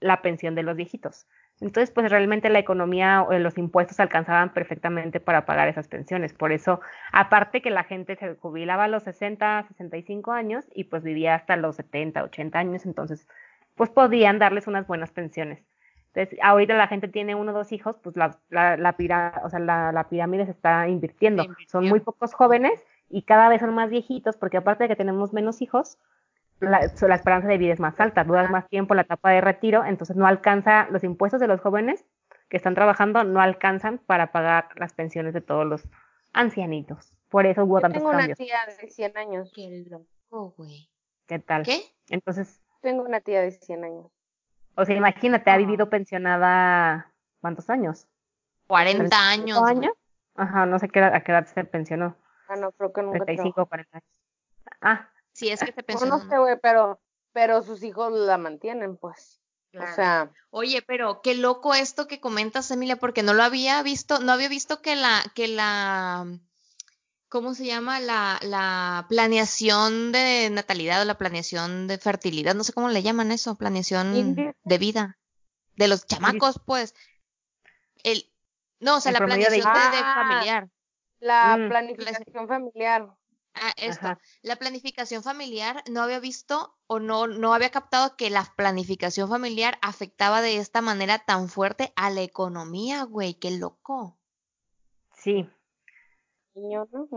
la pensión de los viejitos. Entonces, pues realmente la economía o los impuestos alcanzaban perfectamente para pagar esas pensiones. Por eso, aparte que la gente se jubilaba a los 60, 65 años y pues vivía hasta los 70, 80 años, entonces, pues podían darles unas buenas pensiones. Entonces, ahorita la gente tiene uno o dos hijos, pues la, la, la, o sea, la, la pirámide se está invirtiendo. Son muy pocos jóvenes y cada vez son más viejitos, porque aparte de que tenemos menos hijos, la, la, esperanza de vida es más alta, dura más tiempo la etapa de retiro, entonces no alcanza, los impuestos de los jóvenes que están trabajando no alcanzan para pagar las pensiones de todos los ancianitos. Por eso hubo Yo tantos tengo cambios. una tía de 100 años. Qué loco, güey. ¿Qué tal? ¿Qué? Entonces. Tengo una tía de 100 años. O sea, imagínate, ha vivido pensionada, ¿cuántos años? 40 años. ¿35 güey. años? Ajá, no sé qué, edad- a qué edad se pensionó. Ah, no, creo que nunca 35 o 40 años. Ah, Si es que trabajó. pensó. No, no sé, güey, pero, pero sus hijos la mantienen, pues. Claro. O sea, Oye, pero qué loco esto que comentas, Emilia, porque no lo había visto, no había visto que la, que la, ¿cómo se llama? La, la planeación de natalidad o la planeación de fertilidad, no sé cómo le llaman eso, planeación de vida, de los chamacos, pues. El, no, o sea, El la planeación de, de Ah. familiar. la Mm. planificación familiar. Ah, esto, Ajá. la planificación familiar, no había visto o no, no había captado que la planificación familiar afectaba de esta manera tan fuerte a la economía, güey, qué loco. sí.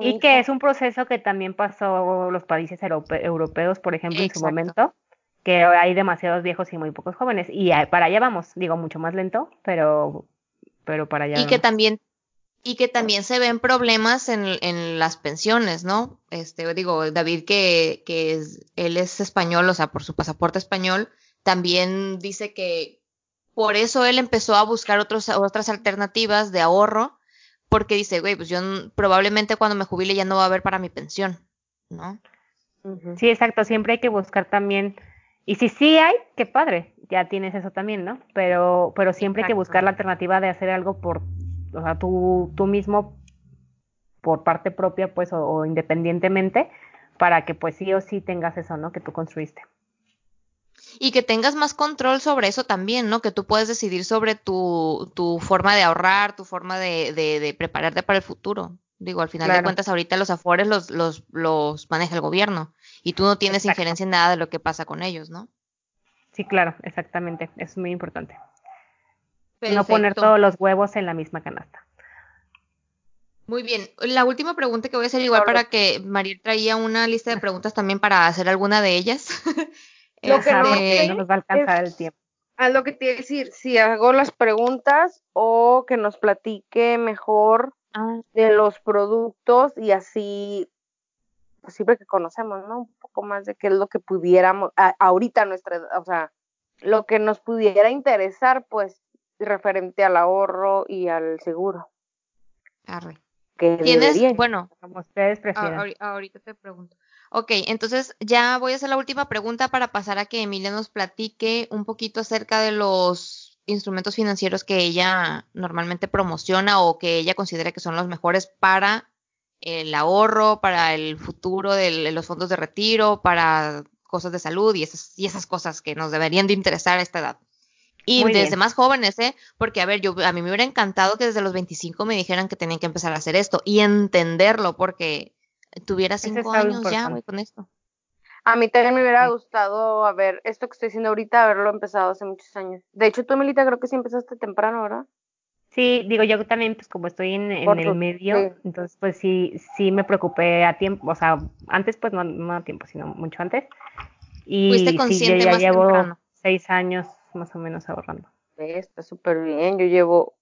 Y que es un proceso que también pasó los países europe- europeos, por ejemplo, en su momento, que hay demasiados viejos y muy pocos jóvenes. Y para allá vamos, digo, mucho más lento, pero, pero para allá Y que vamos. también, y que también se ven problemas en, en las pensiones, ¿no? Este, digo, David, que, que es, él es español, o sea, por su pasaporte español, también dice que por eso él empezó a buscar otros, otras alternativas de ahorro, porque dice, güey, pues yo probablemente cuando me jubile ya no va a haber para mi pensión, ¿no? Sí, exacto, siempre hay que buscar también, y si sí hay, qué padre, ya tienes eso también, ¿no? Pero, pero siempre hay que buscar la alternativa de hacer algo por, o sea, tú, tú mismo, por parte propia, pues, o, o independientemente, para que pues sí o sí tengas eso, ¿no? Que tú construiste. Y que tengas más control sobre eso también, ¿no? Que tú puedes decidir sobre tu, tu forma de ahorrar, tu forma de, de, de prepararte para el futuro. Digo, al final de cuentas, ahorita los afores los, los, los maneja el gobierno y tú no tienes Exacto. injerencia en nada de lo que pasa con ellos, ¿no? Sí, claro, exactamente, eso es muy importante. No poner todos los huevos en la misma canasta. Muy bien. La última pregunta que voy a hacer igual para que Mariel traía una lista de preguntas también para hacer alguna de ellas. Lo que Ajá, no nos va a alcanzar es- el tiempo. Ah, lo que te iba a decir, si hago las preguntas o que nos platique mejor Ah, de los productos y así, pues siempre que conocemos, ¿no? Un poco más de qué es lo que pudiéramos, a- ahorita nuestra, edad, o sea, lo que nos pudiera interesar, pues, referente al ahorro y al seguro. Arre. Que ¿Tienes? debería. Bueno, como ustedes prefieran. ahori- ahorita te pregunto. Ok, entonces ya voy a hacer la última pregunta para pasar a que Emilia nos platique un poquito acerca de los instrumentos financieros que ella normalmente promociona o que ella considera que son los mejores para el ahorro, para el futuro de los fondos de retiro, para cosas de salud y esas, y esas cosas que nos deberían de interesar a esta edad. Y Muy desde bien. más jóvenes, ¿eh? Porque, a ver, yo, a mí me hubiera encantado que desde los 25 me dijeran que tenían que empezar a hacer esto y entenderlo, porque tuviera cinco es años ya, güey, con esto. A mí también me hubiera gustado haber, esto que estoy haciendo ahorita, haberlo empezado hace muchos años. De hecho, tú, Melita, creo que sí empezaste temprano, ¿verdad? Sí, digo yo también, pues como estoy en, en el medio, sí. entonces pues sí, sí me preocupé a tiempo, o sea, antes pues no, no a tiempo, sino mucho antes. Y Fuiste sí, yo consciente ya más llevo temprano. seis años más o menos ahorrando. Está súper bien, yo llevo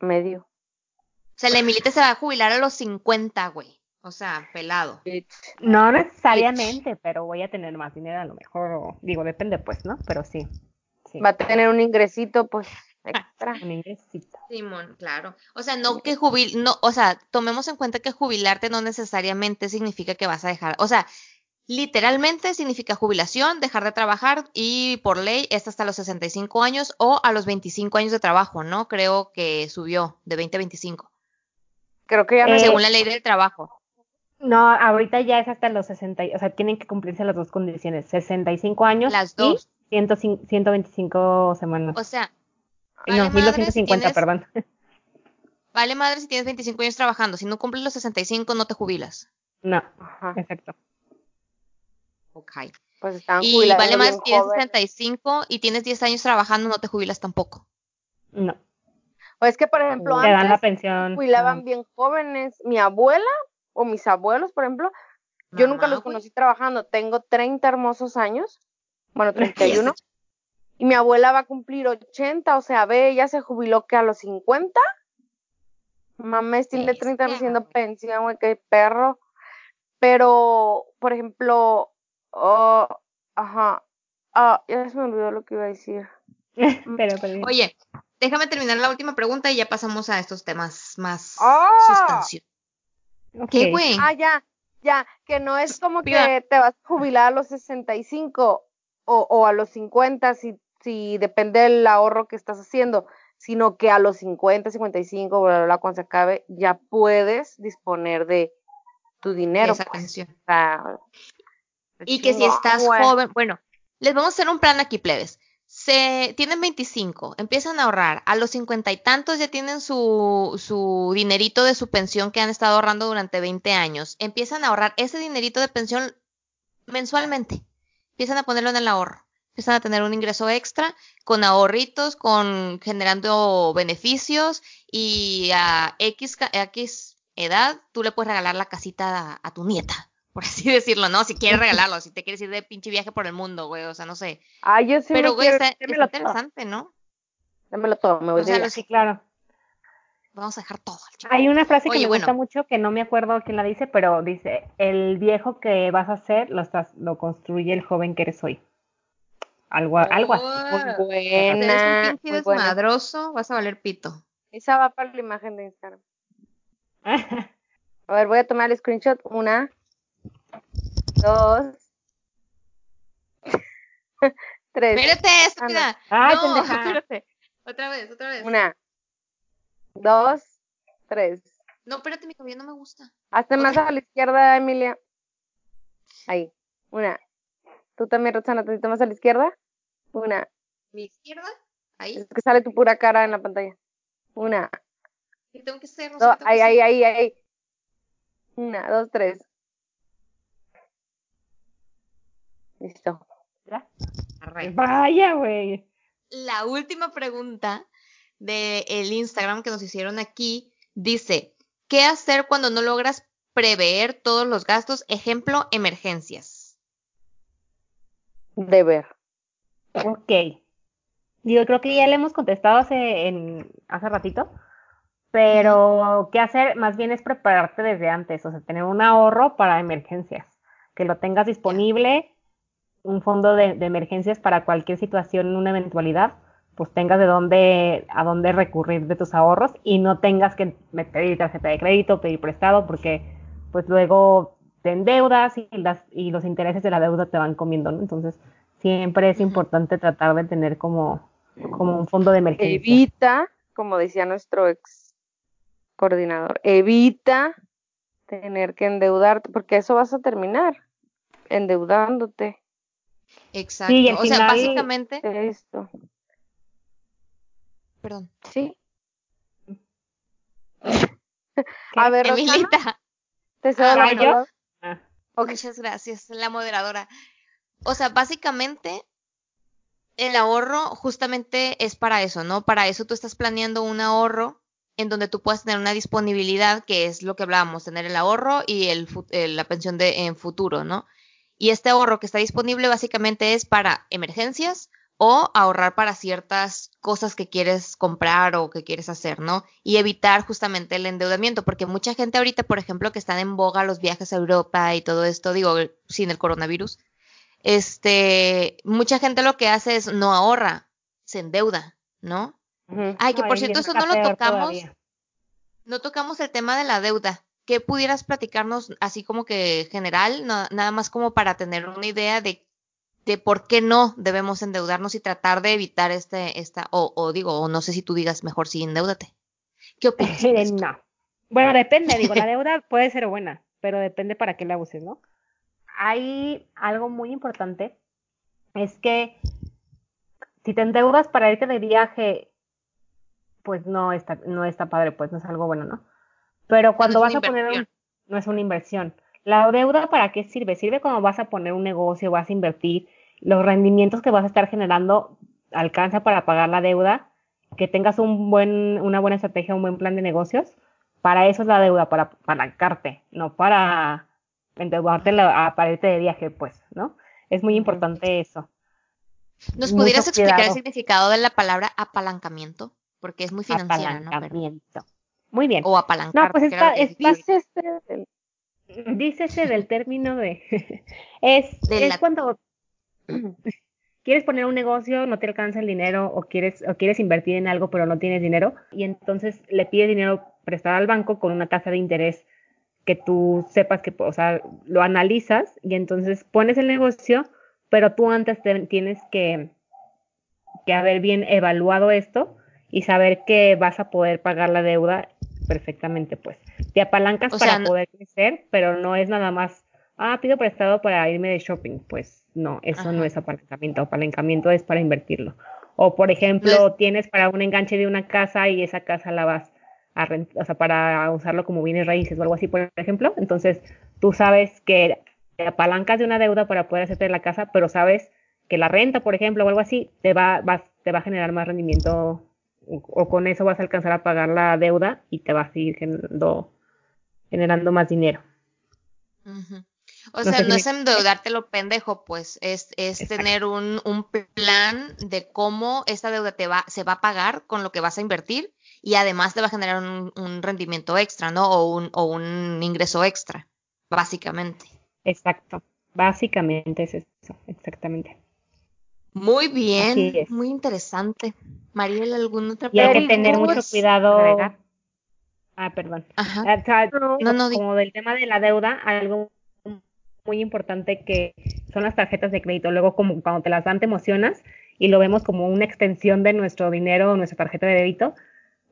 medio. O sea, la Emilita se va a jubilar a los 50, güey. O sea, pelado. No necesariamente, pero voy a tener más dinero a lo mejor, o- digo, depende pues, ¿no? Pero sí, sí, Va a tener un ingresito, pues, extra. un ingresito. Simón, claro. O sea, no que jubil, no, o sea, tomemos en cuenta que jubilarte no necesariamente significa que vas a dejar, o sea, literalmente significa jubilación, dejar de trabajar y por ley es hasta los 65 años o a los 25 años de trabajo, ¿no? Creo que subió de 20 a 25, Creo que ya no Eh, según la ley del trabajo. No, ahorita ya es hasta los 60, y- o sea, tienen que cumplirse las dos condiciones, 65 años Las dos. y 105 125 semanas. O sea, no, vale si 1250, tienes- perdón. vale madre si tienes 25 años trabajando, si no cumples los 65 no te jubilas. No, Ajá, exacto. Ok. pues estaban Y jubilando vale madre bien si tienes jóvenes. 65 y tienes 10 años trabajando, no te jubilas tampoco. No. O es que, por ejemplo, Te dan la antes pensión. jubilaban no. bien jóvenes. Mi abuela o mis abuelos, por ejemplo, yo nunca Mamá, los güey. conocí trabajando. Tengo 30 hermosos años, bueno, 31. y mi abuela va a cumplir 80, o sea, ve, ella se jubiló que a los 50. Mames tiene 30 Bestia, recibiendo pensión, güey, qué perro. Pero, por ejemplo, oh, ajá, ah, ya se me olvidó lo que iba a decir. pero, pero bien. Oye, déjame terminar la última pregunta y ya pasamos a estos temas más ¡Ah! sustanciosos. Ok. ¿Qué, güey? Ah, ya, ya, que no es como que te vas a jubilar a los 65 o, o a los 50 si, si depende del ahorro que estás haciendo, sino que a los 50, 55, bla, bla, bla, cuando se acabe, ya puedes disponer de tu dinero. Esa pues. pensión. O sea, Y que si estás joven, bueno, les vamos a hacer un plan aquí, plebes. Se tienen 25, empiezan a ahorrar, a los cincuenta y tantos ya tienen su, su dinerito de su pensión que han estado ahorrando durante 20 años. Empiezan a ahorrar ese dinerito de pensión mensualmente. Empiezan a ponerlo en el ahorro. Empiezan a tener un ingreso extra con ahorritos, con generando beneficios y a X, ca- X edad tú le puedes regalar la casita a, a tu nieta, por así decirlo, ¿no? Si quieres regalarlo, si te quieres ir de pinche viaje por el mundo, güey, o sea, no sé. Ah, yo sí Pero, me güey, quiero, está, está todo, interesante, ¿no? démelo todo, me voy O sea, de. Sí, claro. Vamos a dejar todo. al chico. Hay una frase que Oye, me bueno. gusta mucho que no me acuerdo quién la dice, pero dice, el viejo que vas a ser lo, estás, lo construye el joven que eres hoy. Algo, algo así. Muy Eres buena, un pinche desmadroso, vas a valer pito. Esa va para la imagen de Instagram. A ver, voy a tomar el screenshot. Una, dos, tres. Espérate, estúpida. Ay, no, espérate. Otra vez, otra vez. Una, dos, tres. No, espérate, mi cabello no me gusta. Hazte más a la izquierda, Emilia. Ahí. Una. Tú también, Roxana, tantito más a la izquierda. Una. ¿Mi izquierda? Ahí. Es que sale tu pura cara en la pantalla. Una. ¿Qué tengo que? No tengo ahí, ahí, ahí, ahí. Una, dos, tres. Listo. Vaya, güey. La última pregunta del el Instagram que nos hicieron aquí dice, ¿qué hacer cuando no logras prever todos los gastos? Ejemplo, emergencias. Deber. Ok. Yo creo que ya le hemos contestado hace, en, hace ratito, pero ¿qué hacer? Más bien es prepararte desde antes, o sea, tener un ahorro para emergencias, que lo tengas disponible, un fondo de, de emergencias para cualquier situación, una eventualidad, pues tengas de dónde, a dónde recurrir de tus ahorros y no tengas que pedir tarjeta de crédito, pedir prestado, porque pues luego te endeudas y, las, y los intereses de la deuda te van comiendo, ¿no? Entonces, siempre es importante tratar de tener como, como un fondo de emergencia. Evita, como decía nuestro ex coordinador, evita tener que endeudarte, porque eso vas a terminar endeudándote. Exacto. Sí, y al o sea, básicamente, Esto. perdón. Sí. A ver, Rosana, te Ah, la bueno. Ah, Ok. muchas gracias, la moderadora. O sea, básicamente el ahorro justamente es para eso, ¿no? Para eso tú estás planeando un ahorro en donde tú puedas tener una disponibilidad, que es lo que hablábamos, tener el ahorro y el, eh, la pensión de, en futuro, ¿no? Y este ahorro que está disponible básicamente es para emergencias o ahorrar para ciertas cosas que quieres comprar o que quieres hacer, ¿no? Y evitar justamente el endeudamiento, porque mucha gente ahorita, por ejemplo, que están en boga los viajes a Europa y todo esto, digo, sin el coronavirus, este, mucha gente lo que hace es no ahorra, se endeuda, ¿no? Ay, que por cierto, eso no lo tocamos, todavía. no tocamos el tema de la deuda. ¿Qué pudieras platicarnos así como que general, na- nada más como para tener una idea de, de por qué no debemos endeudarnos y tratar de evitar este, esta, o, o digo, o no sé si tú digas mejor sí, endeudate. ¿Qué opinas? esto? no. Bueno, depende, digo, la deuda puede ser buena, pero depende para qué la uses, ¿no? Hay algo muy importante, es que si te endeudas para irte de viaje, pues no está, no está padre, pues no es algo bueno, ¿no? Pero cuando vas a poner un, no es una inversión. La deuda para qué sirve? Sirve cuando vas a poner un negocio, vas a invertir, los rendimientos que vas a estar generando alcanza para pagar la deuda, que tengas un buen, una buena estrategia, un buen plan de negocios. Para eso es la deuda, para apalancarte, no para endeudarte la- a- para irte de viaje, pues, ¿no? Es muy importante eso. ¿Nos Mucho pudieras explicar el significado de la palabra apalancamiento? Porque es muy financiera, ¿no? Pero- Apalancamiento. Muy bien. o apalancar. No, pues está- que está- decía. Dice este Dícese del término de... es es cuando... quieres poner un negocio, no te alcanza el dinero o quieres, o quieres invertir en algo pero no tienes dinero y entonces le pides dinero prestado al banco con una tasa de interés que tú sepas que, o sea, lo analizas y entonces pones el negocio, pero tú antes tienes que, que haber bien evaluado esto y saber que vas a poder pagar la deuda perfectamente, pues. Te apalancas para poder crecer, pero no es nada más, ah, pido prestado para irme de shopping. Pues no, eso no es apalancamiento. Apalancamiento es para invertirlo. O, por ejemplo, tienes para un enganche de una casa y esa casa la vas a rentar, o sea, para usarlo como bienes raíces o algo así, por ejemplo. Entonces, tú sabes que te apalancas de una deuda para poder hacerte la casa, pero sabes que la renta, por ejemplo, o algo así, te va, te va a generar más rendimiento o, con eso vas a alcanzar a pagar la deuda y te vas a seguir generando, generando más dinero. O sea, no es endeudarte lo pendejo, pues es, es tener un, un, plan de cómo esta deuda te va, se va a pagar con lo que vas a invertir y además te va a generar un, un rendimiento extra, ¿no? O un, o un ingreso extra, básicamente. Exacto, básicamente es eso, exactamente. Muy bien, muy interesante. Mariel, ¿alguna otra pregunta? Y hay que tener mucho cuidado. Ah, perdón. Ajá. Ah, no, no, como del tema de la deuda, algo muy importante que son las tarjetas de crédito. Luego, como cuando te las dan, te emocionas y lo vemos como una extensión de nuestro dinero o nuestra tarjeta de débito,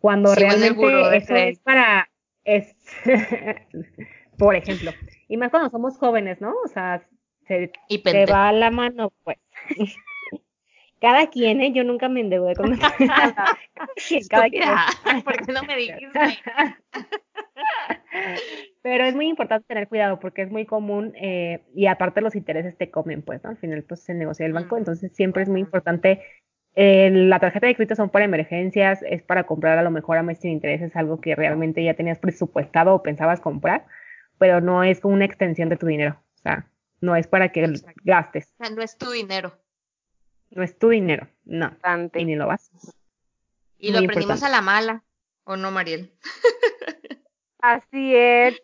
cuando realmente eso es para, es, por ejemplo, y más cuando somos jóvenes, ¿no? O sea, se te va la mano, pues. Cada quien, ¿eh? Yo nunca me endeudé con cada quien, cada quien. ¿Por qué no me dijiste? Pero es muy importante tener cuidado porque es muy común eh, y aparte los intereses te comen, pues, ¿no? Al final, pues, se negocia el banco, entonces siempre es muy importante. Eh, la tarjeta de crédito son para emergencias, es para comprar a lo mejor a mes sin intereses, algo que realmente ya tenías presupuestado o pensabas comprar, pero no es una extensión de tu dinero, o sea, no es para que gastes. O sea, no es tu dinero. No es tu dinero, no. Y ni lo vas. Y lo aprendimos a la mala, ¿o no, Mariel? Así es.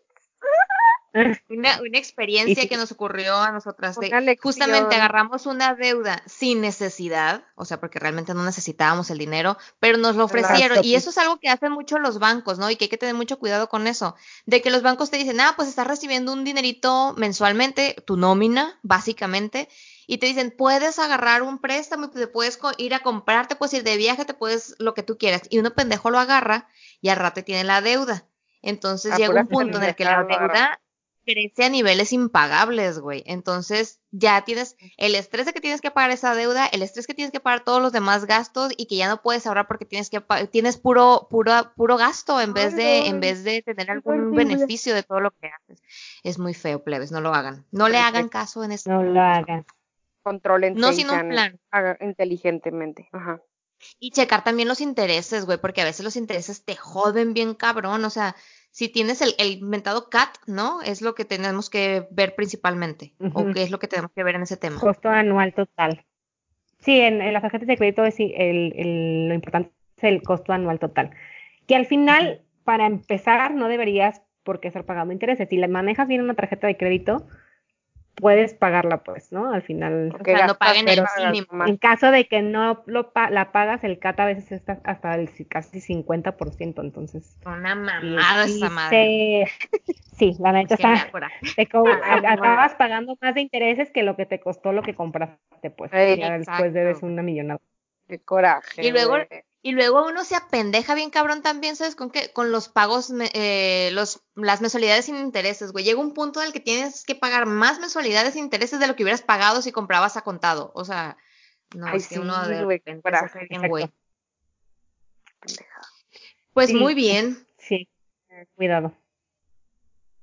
Una, una experiencia que nos ocurrió a nosotras de justamente agarramos una deuda sin necesidad, o sea, porque realmente no necesitábamos el dinero, pero nos lo ofrecieron y eso es algo que hacen mucho los bancos, ¿no? Y que hay que tener mucho cuidado con eso, de que los bancos te dicen, ah, pues estás recibiendo un dinerito mensualmente, tu nómina, básicamente, y te dicen, puedes agarrar un préstamo, te puedes ir a comprar, te puedes ir de viaje, te puedes lo que tú quieras. Y uno pendejo lo agarra y al rato tiene la deuda. Entonces ah, llega un punto en el que la deuda crece a niveles impagables, güey. Entonces ya tienes el estrés de que tienes que pagar esa deuda, el estrés que tienes que pagar todos los demás gastos y que ya no puedes ahorrar porque tienes que tienes puro puro puro gasto en vez de en vez de tener algún beneficio de todo lo que haces. Es muy feo, plebes, no lo hagan. No le hagan caso en esto. No lo hagan controlen no sin un plan. inteligentemente. Ajá. Y checar también los intereses, güey, porque a veces los intereses te joden bien cabrón. O sea, si tienes el, el inventado CAT, ¿no? Es lo que tenemos que ver principalmente. O qué es lo que tenemos que ver en ese tema. Costo anual total. Sí, en, las tarjetas de crédito es el, lo importante es el costo anual total. Que al final, para empezar, no deberías por qué estar pagando intereses. Si le manejas bien una tarjeta de crédito, puedes pagarla, pues, ¿no? Al final. Porque no paguen el mínimo. En caso de que no lo la pagas, el CAT a veces está hasta el casi 50%, entonces. Una mamada esa madre. Sí, la neta está. Te acabas pagando más de intereses que lo que te costó lo que compraste, pues. ya después debes una millonada. Qué coraje. Y luego, y luego uno se apendeja bien cabrón también, ¿sabes? Con qué? Con los pagos, eh, los, las mensualidades sin intereses, güey. Llega un punto en el que tienes que pagar más mensualidades sin intereses de lo que hubieras pagado si comprabas a contado. O sea, no, es que uno de bien, güey. Pues muy bien. Sí, cuidado.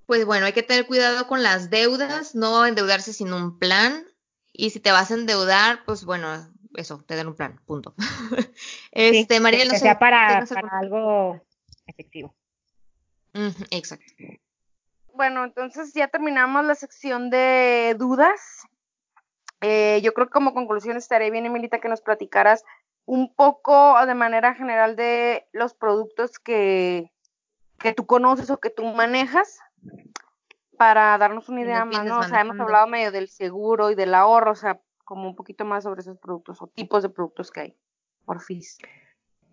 Pues bueno, hay que tener cuidado con las deudas, no endeudarse sin un plan. Y si te vas a endeudar, pues bueno, eso, te den un plan, punto. este, Mariel, no que sea para, algo efectivo. exacto. Bueno, entonces ya terminamos la sección de dudas. Eh, yo creo que como conclusión estaría bien, Emilita, que nos platicaras un poco de manera general de los productos que, que tú conoces o que tú manejas para darnos una idea más, ¿no? O sea, hemos hablado medio del seguro y del ahorro, o sea, como un poquito más sobre esos productos o tipos de productos que hay. Porfis.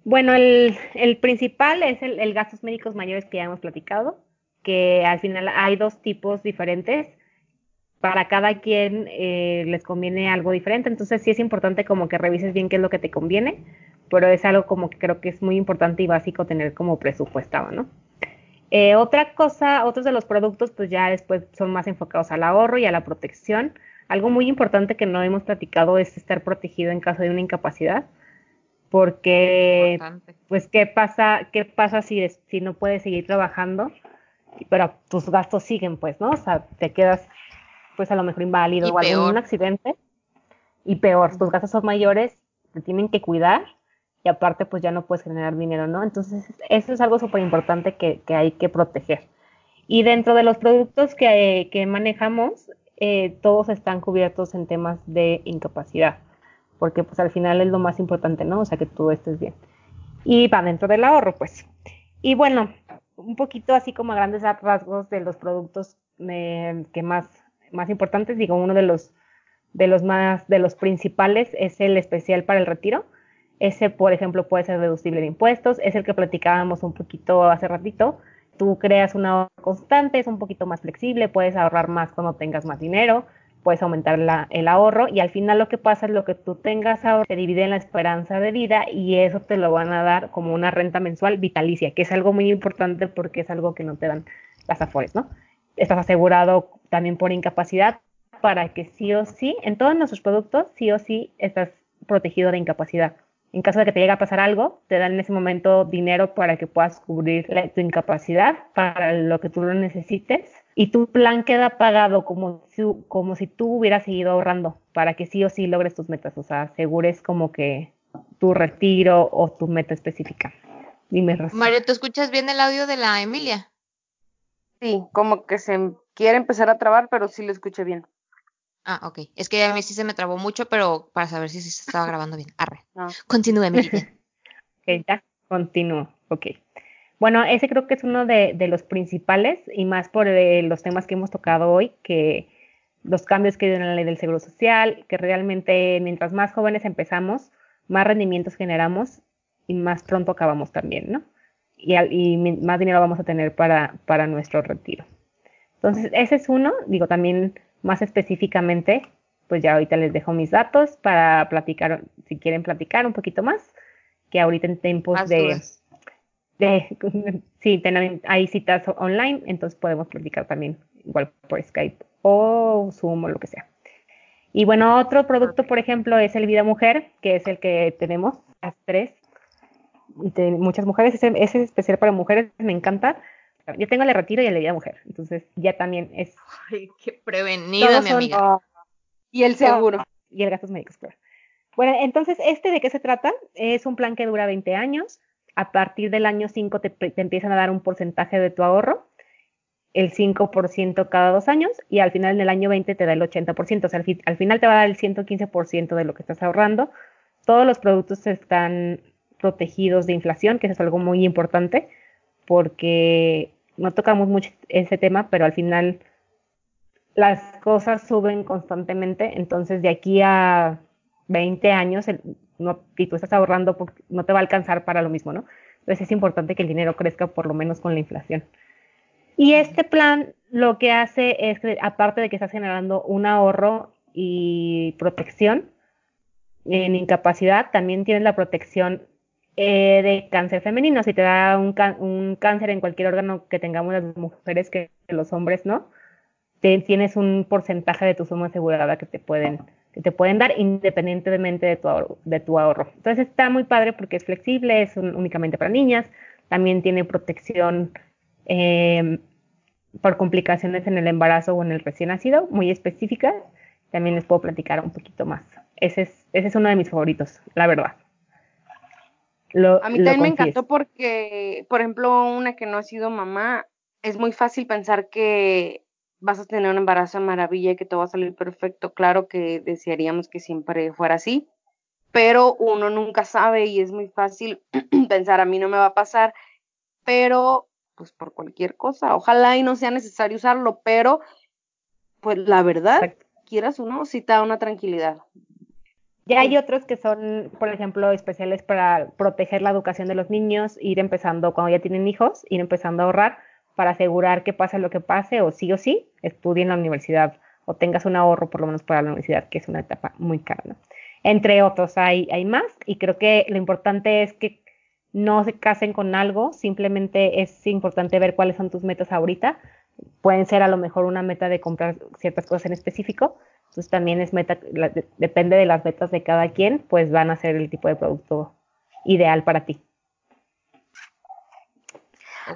Bueno, el, el principal es el, el, gastos médicos mayores que ya hemos platicado, que al final hay dos tipos diferentes. Para cada quien eh, les conviene algo diferente, entonces sí es importante como que revises bien qué es lo que te conviene, pero es algo como que creo que es muy importante y básico tener como presupuestado, ¿no? Eh, otra cosa, otros de los productos pues ya después son más enfocados al ahorro y a la protección. Algo muy importante que no hemos platicado es estar protegido en caso de una incapacidad porque pues qué pasa qué pasa si si no puedes seguir trabajando pero tus gastos siguen pues no o sea te quedas pues a lo mejor inválido o algún accidente. Y peor tus gastos son mayores te tienen que cuidar y aparte pues ya no puedes generar dinero no entonces eso es algo súper importante que, que, hay que proteger. Y dentro de los productos que, que manejamos eh, todos están cubiertos en temas de incapacidad porque pues al final es lo más importante, ¿no? O sea, que tú estés bien. Y va dentro del ahorro, pues. Y bueno, un poquito así como grandes rasgos de los productos eh, que más, más importantes, digo, uno de los, de los más, de los principales es el especial para el retiro. Ese, por ejemplo, puede ser deducible de impuestos, es el que platicábamos un poquito hace ratito. Tú creas un ahorro constante, es un poquito más flexible, puedes ahorrar más cuando tengas más dinero, puedes aumentar la, el ahorro y al final lo que pasa es lo que tú tengas ahora se divide en la esperanza de vida y eso te lo van a dar como una renta mensual vitalicia, que es algo muy importante porque es algo que no te dan las afores, ¿no? Estás asegurado también por incapacidad para que sí o sí, en todos nuestros productos, sí o sí estás protegido de incapacidad. En caso de que te llegue a pasar algo, te dan en ese momento dinero para que puedas cubrir tu incapacidad para lo que tú lo necesites y tu plan queda pagado como si, como si tú hubieras seguido ahorrando para que sí o sí logres tus metas, o sea, asegures como que tu retiro o tu meta específica. Dime, Rosa. Mario, ¿te escuchas bien el audio de la Emilia? Sí, como que se quiere empezar a trabar, pero sí lo escuché bien. Ah, ok. Es que a mí sí se me trabó mucho, pero para saber si se estaba grabando bien. Arre. Continúe, Emilia. ok, ya, continúo. Ok. Bueno, ese creo que es uno de, los principales y más por eh, los temas que hemos tocado hoy, que los cambios que hay en la ley del seguro social, que realmente mientras más jóvenes empezamos, más rendimientos generamos y más pronto acabamos también, ¿no? Y, y más dinero vamos a tener para, para nuestro retiro. Entonces, ese es uno, digo también más específicamente, pues ya ahorita les dejo mis datos para platicar, si quieren platicar un poquito más, que ahorita en tiempos de sí, hay citas online, entonces podemos platicar también igual por Skype o Zoom o lo que sea. Y bueno, otro producto, por ejemplo, es el Vida Mujer, que es el que tenemos, las tres, de muchas mujeres, ese, es especial para mujeres, me encanta. Yo tengo el de retiro y el de Vida Mujer, entonces ya también es... Ay, qué prevenida, mi amiga. y el seguro. Y el gastos médicos, claro. Bueno, entonces, ¿este de qué se trata? Es un plan que dura 20 años, a partir del año 5 te, empiezan a dar un porcentaje de tu ahorro, el 5% cada dos años, y al final del año 20 te da el 80%, o sea, al, final te va a dar el 115% de lo que estás ahorrando. Todos los productos están protegidos de inflación, que eso es algo muy importante, porque no tocamos mucho ese tema, pero al final las cosas suben constantemente, entonces de aquí a 20 años no, y tú estás ahorrando, no te va a alcanzar para lo mismo, ¿no? Entonces es importante que el dinero crezca por lo menos con la inflación. Y este plan lo que hace es que, aparte de que estás generando un ahorro y protección en incapacidad, también tienes la protección eh, de cáncer femenino. Si te da un, un, cáncer en cualquier órgano que tengamos las mujeres que los hombres no, tienes un porcentaje de tu suma asegurada que te pueden que te pueden dar independientemente de tu ahorro. De tu ahorro. Entonces está muy padre porque es flexible, es únicamente para niñas, también tiene protección em, por complicaciones en el embarazo o en el recién nacido, muy específicas. También les puedo platicar un poquito más. Ese es, ese es uno de mis favoritos, la verdad. A mí también me encantó porque, por ejemplo, una que no ha sido mamá, es muy fácil pensar que vas a tener un embarazo de maravilla y que todo va a salir perfecto. Claro que desearíamos que siempre fuera así, pero uno nunca sabe y es muy fácil pensar a mí no me va a pasar, pero pues por cualquier cosa, ojalá y no sea necesario usarlo, pero pues la verdad, quieras o no, sí te da una tranquilidad. Ya hay otros que son, por ejemplo, especiales para proteger la educación de los niños, ir empezando cuando ya tienen hijos, ir empezando a ahorrar para asegurar que pase lo que pase o sí o sí, estudien en la universidad o tengas un ahorro por lo menos para la universidad, que es una etapa muy cara. ¿no? Entre otros hay, hay más y creo que lo importante es que no se casen con algo, simplemente es importante ver cuáles son tus metas ahorita. Pueden ser a lo mejor una meta de comprar ciertas cosas en específico, entonces también es meta, depende de las metas de cada quien, pues van a ser el tipo de producto ideal para ti.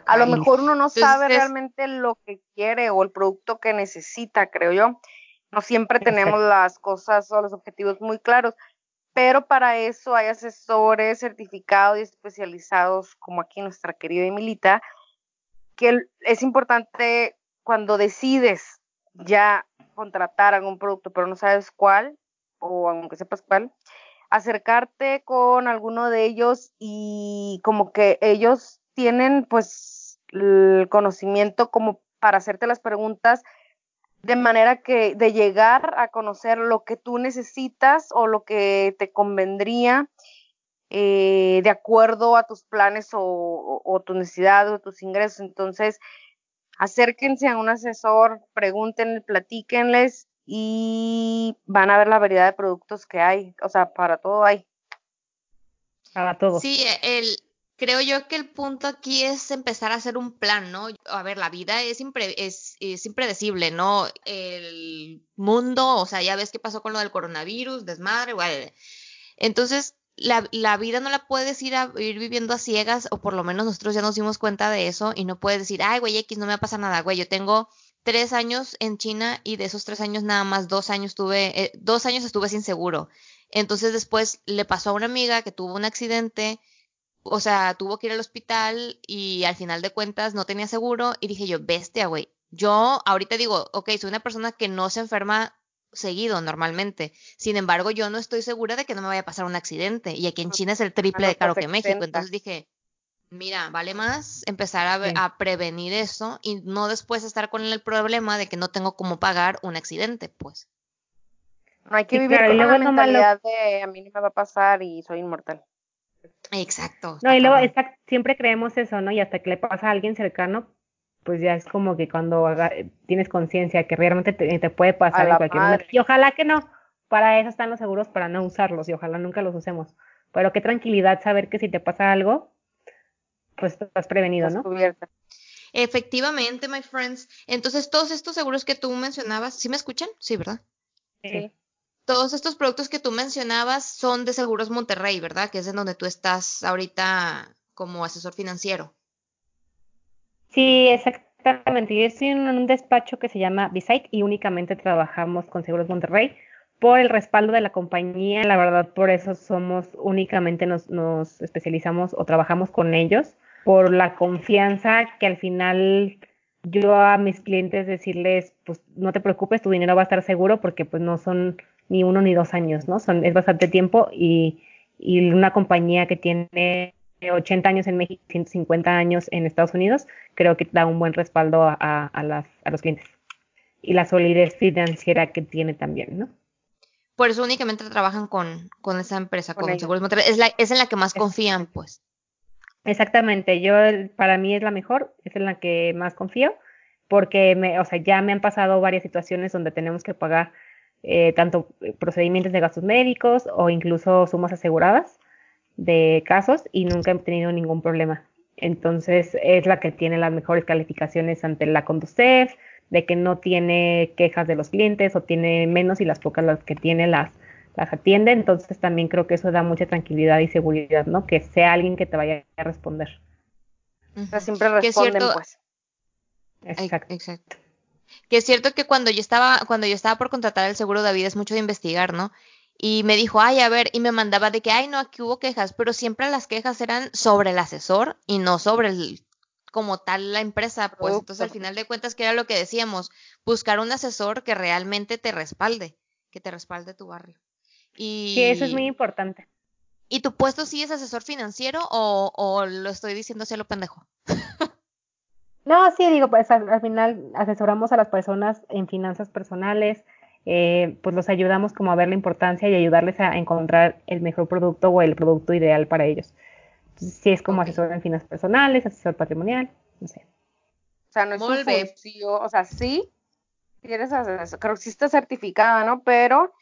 A lo mejor uno no sabe realmente lo que quiere o el producto que necesita, creo yo. No siempre tenemos las cosas o los objetivos muy claros, pero para eso hay asesores certificados y especializados, como aquí nuestra querida Emilita, que es importante cuando decides ya contratar algún producto, pero no sabes cuál, o aunque sepas cuál, acercarte con alguno de ellos y como que ellos tienen pues el conocimiento como para hacerte las preguntas de manera que de llegar a conocer lo que tú necesitas o lo que te convendría eh, de acuerdo a tus planes o, o, tus necesidades o tus ingresos. Entonces, acérquense a un asesor, pregúntenle, platíquenles y van a ver la variedad de productos que hay. O sea, para todo hay. Para todo. Sí, el, creo yo que el punto aquí es empezar a hacer un plan, ¿no? A ver, la vida es, es, impredecible, ¿no? El mundo, o sea, ya ves qué pasó con lo del coronavirus, desmadre, igual. Entonces, la, la, vida no la puedes ir a ir viviendo a ciegas, o por lo menos nosotros ya nos dimos cuenta de eso, y no puedes decir, ay, güey, X, no me va a pasar nada, güey, yo tengo tres años en China y de esos tres años nada más dos años tuve, eh, dos años estuve sin seguro. Entonces después le pasó a una amiga que tuvo un accidente, o sea, tuvo que ir al hospital y al final de cuentas no tenía seguro y dije yo, bestia, güey. Yo ahorita digo, ok, soy una persona que no se enferma seguido normalmente. Sin embargo, yo no estoy segura de que no me vaya a pasar un accidente. Y aquí en China es el triple de caro que México. Entonces dije, mira, vale más empezar a, a, prevenir eso y no después estar con el problema de que no tengo cómo pagar un accidente, pues. No hay que vivir con la mentalidad de a mí no me va a pasar y soy inmortal. Exacto. No, y luego siempre creemos eso, ¿no? Y hasta que le pasa a alguien cercano, pues ya es como que cuando tienes conciencia que realmente te, puede pasar en cualquier momento. Y ojalá que no. Para eso están los seguros, para no usarlos y ojalá nunca los usemos. Pero qué tranquilidad saber que si te pasa algo, pues estás prevenido, ¿no? Efectivamente, my friends. Entonces, todos estos seguros que tú mencionabas, ¿sí me escuchan? Sí, ¿verdad? Sí todos estos productos que tú mencionabas son de Seguros Monterrey, ¿verdad? Que es en donde tú estás ahorita como asesor financiero. Sí, exactamente. Yo estoy en un despacho que se llama Beside y únicamente trabajamos con Seguros Monterrey por el respaldo de la compañía. La verdad, por eso somos únicamente nos, nos especializamos o trabajamos con ellos, por la confianza que al final yo a mis clientes decirles, pues no te preocupes, tu dinero va a estar seguro porque pues no son ni uno ni dos años, ¿no? Son, es bastante tiempo y, y una compañía que tiene 80 años en México, 150 años en Estados Unidos, creo que da un buen respaldo a, a, las, a los clientes. Y la solidez financiera que tiene también, ¿no? Por eso únicamente trabajan con, con esa empresa, con, Seguros Es, la, es en la que más confían, pues. Exactamente, yo para mí es la mejor, es en la que más confío, porque me, o sea, ya me han pasado varias situaciones donde tenemos que pagar eh, tanto procedimientos de gastos médicos o incluso sumas aseguradas de casos y nunca he tenido ningún problema. Entonces es la que tiene las mejores calificaciones ante la Conducef, de que no tiene quejas de los clientes o tiene menos y las pocas las que tiene las, las atiende. Entonces también creo que eso da mucha tranquilidad y seguridad, ¿no? Que sea alguien que te vaya a responder. siempre responden, pues. Exacto. Exacto. Que es cierto que cuando yo estaba, cuando yo estaba por contratar el seguro David es mucho de investigar, ¿no? Y me dijo, ay, a ver, y me mandaba de que, ay, no, aquí hubo quejas, pero siempre las quejas eran sobre el asesor y no sobre el, como tal la empresa, pues entonces al final de cuentas, ¿qué era lo que decíamos? Buscar un asesor que realmente te respalde, que te respalde tu barrio. Y sí, eso es muy importante. ¿Y tu puesto sí es asesor financiero o, o lo estoy diciendo así lo pendejo? No, sí, digo, pues al, final asesoramos a las personas en finanzas personales, eh, pues los ayudamos como a ver la importancia y ayudarles a encontrar el mejor producto o el producto ideal para ellos. Entonces, si es como asesor en finanzas personales, asesor patrimonial, no sé. O sea, no es un función, o sea, sí, eres asesor, creo que sí está certificada, ¿no? Pero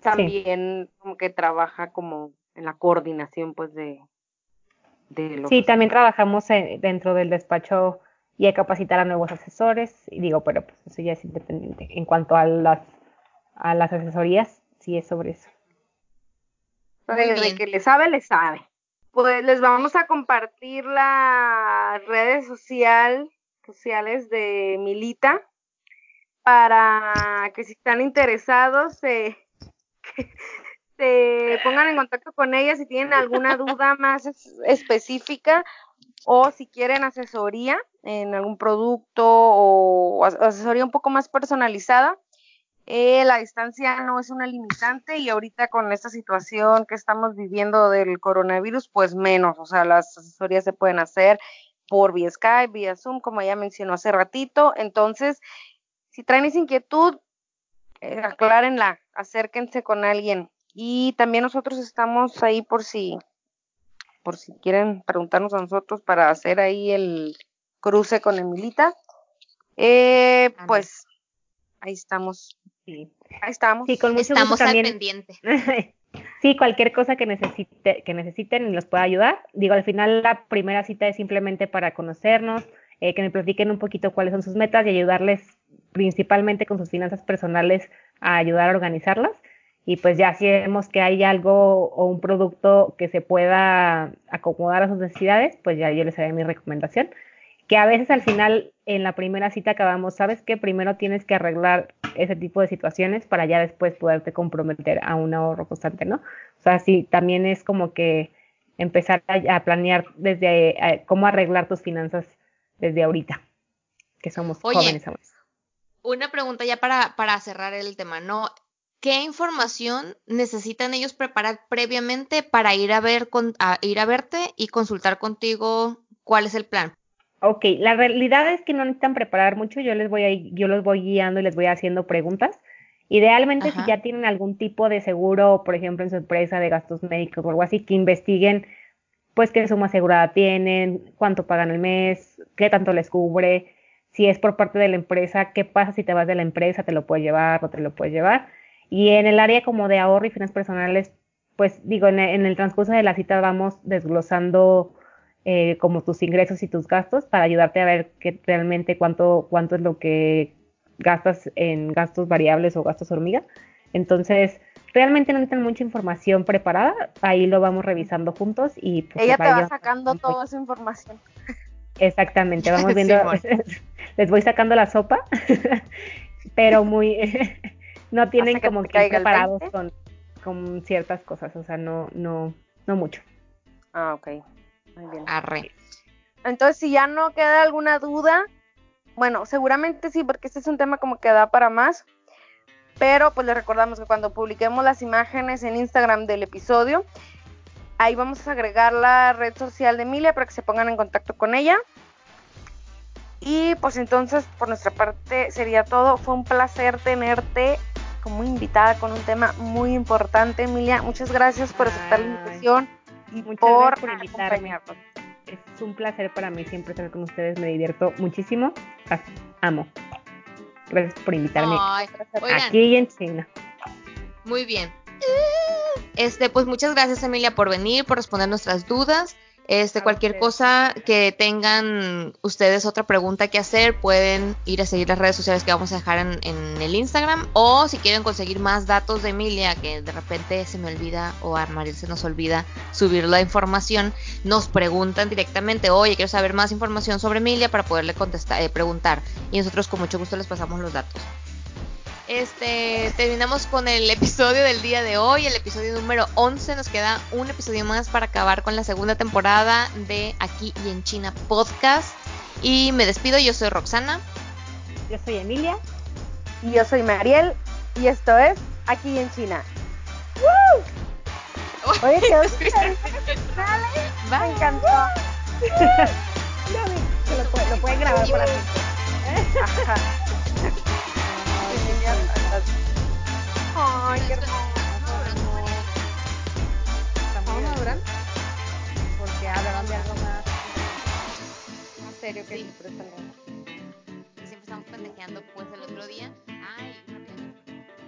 también como que trabaja como en la coordinación, pues, de, de Sí, también trabajamos dentro del despacho y a capacitar a nuevos asesores. Y digo, pero pues eso ya es independiente. En cuanto a las, a las asesorías, sí es sobre eso. De, que le sabe, le sabe. Pues les vamos a compartir las redes social, sociales de Milita para que si están interesados se, se pongan en contacto con ella si tienen alguna duda más específica o si quieren asesoría en algún producto o asesoría un poco más personalizada. Eh, la distancia no es una limitante y ahorita con esta situación que estamos viviendo del coronavirus, pues menos, o sea, las asesorías se pueden hacer por vía Skype, vía Zoom, como ya mencionó hace ratito. Entonces, si traen esa inquietud, eh, aclárenla, acérquense con alguien. Y también nosotros estamos ahí por si por si quieren preguntarnos a nosotros para hacer ahí el cruce con Emilita. Eh, pues ahí estamos. Sí. Ahí estamos. Sí, con mucho estamos al pendiente. sí, cualquier cosa que necesite, que necesiten y los pueda ayudar. Digo, al final la primera cita es simplemente para conocernos, eh, que me platiquen un poquito cuáles son sus metas y ayudarles principalmente con sus finanzas personales a ayudar a organizarlas y pues ya si vemos que hay algo o un producto que se pueda acomodar a sus necesidades, pues ya yo les haré mi recomendación. Que a veces al final en la primera cita acabamos, sabes que primero tienes que arreglar ese tipo de situaciones para ya después poderte comprometer a un ahorro constante, ¿no? O sea, sí, también es como que empezar a, planear desde eh, cómo arreglar tus finanzas desde ahorita, que somos jóvenes aún. Una pregunta ya para, para cerrar el tema, ¿no? ¿qué información necesitan ellos preparar previamente para ir a ver ir a verte y consultar contigo cuál es el plan? Ok, la realidad es que no necesitan preparar mucho, yo les voy a, yo los voy guiando y les voy haciendo preguntas. Idealmente, si ya tienen algún tipo de seguro, por ejemplo, en su empresa de gastos médicos o algo así, que investiguen, pues qué suma asegurada tienen, cuánto pagan al mes, qué tanto les cubre, si es por parte de la empresa, qué pasa si te vas de la empresa, te lo puedes llevar, o te lo puedes llevar y en el área como de ahorro y finanzas personales, pues digo, en, el transcurso de la cita vamos desglosando eh, como tus ingresos y tus gastos para ayudarte a ver que realmente cuánto, cuánto es lo que gastas en gastos variables o gastos hormiga. Entonces, realmente no necesitan mucha información preparada, ahí lo vamos revisando juntos y pues, ella te va sacando toda esa información. Exactamente, vamos viendo, les voy sacando la sopa, pero muy no tienen como que preparados con, con, ciertas cosas, o sea, no, no, no mucho. Ah, ok. Muy bien. Arre. Entonces, si ya no queda alguna duda, bueno, seguramente sí, porque este es un tema como que da para más. Pero pues les recordamos que cuando publiquemos las imágenes en Instagram del episodio, ahí vamos a agregar la red social de Emilia para que se pongan en contacto con ella. Y pues entonces, por nuestra parte, sería todo. Fue un placer tenerte como invitada con un tema muy importante, Emilia. Muchas gracias por aceptar la invitación y por, por invitarme. Es un placer para mí siempre estar con ustedes, me divierto muchísimo. amo. Gracias por invitarme aquí en China. Muy bien. Este, pues muchas gracias Emilia por venir, por responder nuestras dudas. Este, cualquier cosa que tengan ustedes otra pregunta que hacer, pueden ir a seguir las redes sociales que vamos a dejar en, el Instagram. O si quieren conseguir más datos de Emilia, que de repente se me olvida o a Maril se nos olvida subir la información, nos preguntan directamente, oye, quiero saber más información sobre Emilia para poderle contestar, eh, preguntar. Y nosotros con mucho gusto les pasamos los datos. Este, terminamos con el episodio del día de hoy, el episodio número 11. Nos queda un episodio más para acabar con la segunda temporada de Aquí y en China podcast. Y me despido, yo soy Roxana. Yo soy Emilia. Y yo soy Mariel. Y esto es Aquí y en China. ¡Woo! Oye, qué Me encantó. lo, pueden grabar para ti. 样。Ay, qué hermoso. Porque de algo más, más serio que. Siempre estamos pendejeando, pues el otro día. Ay.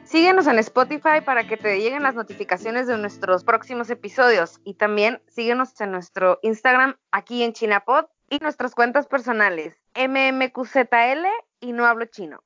Síguenos en Spotify para que te lleguen las notificaciones de nuestros próximos episodios y también síguenos en nuestro Instagram aquí en Chinapod y nuestras cuentas personales mmqzl y no hablo chino.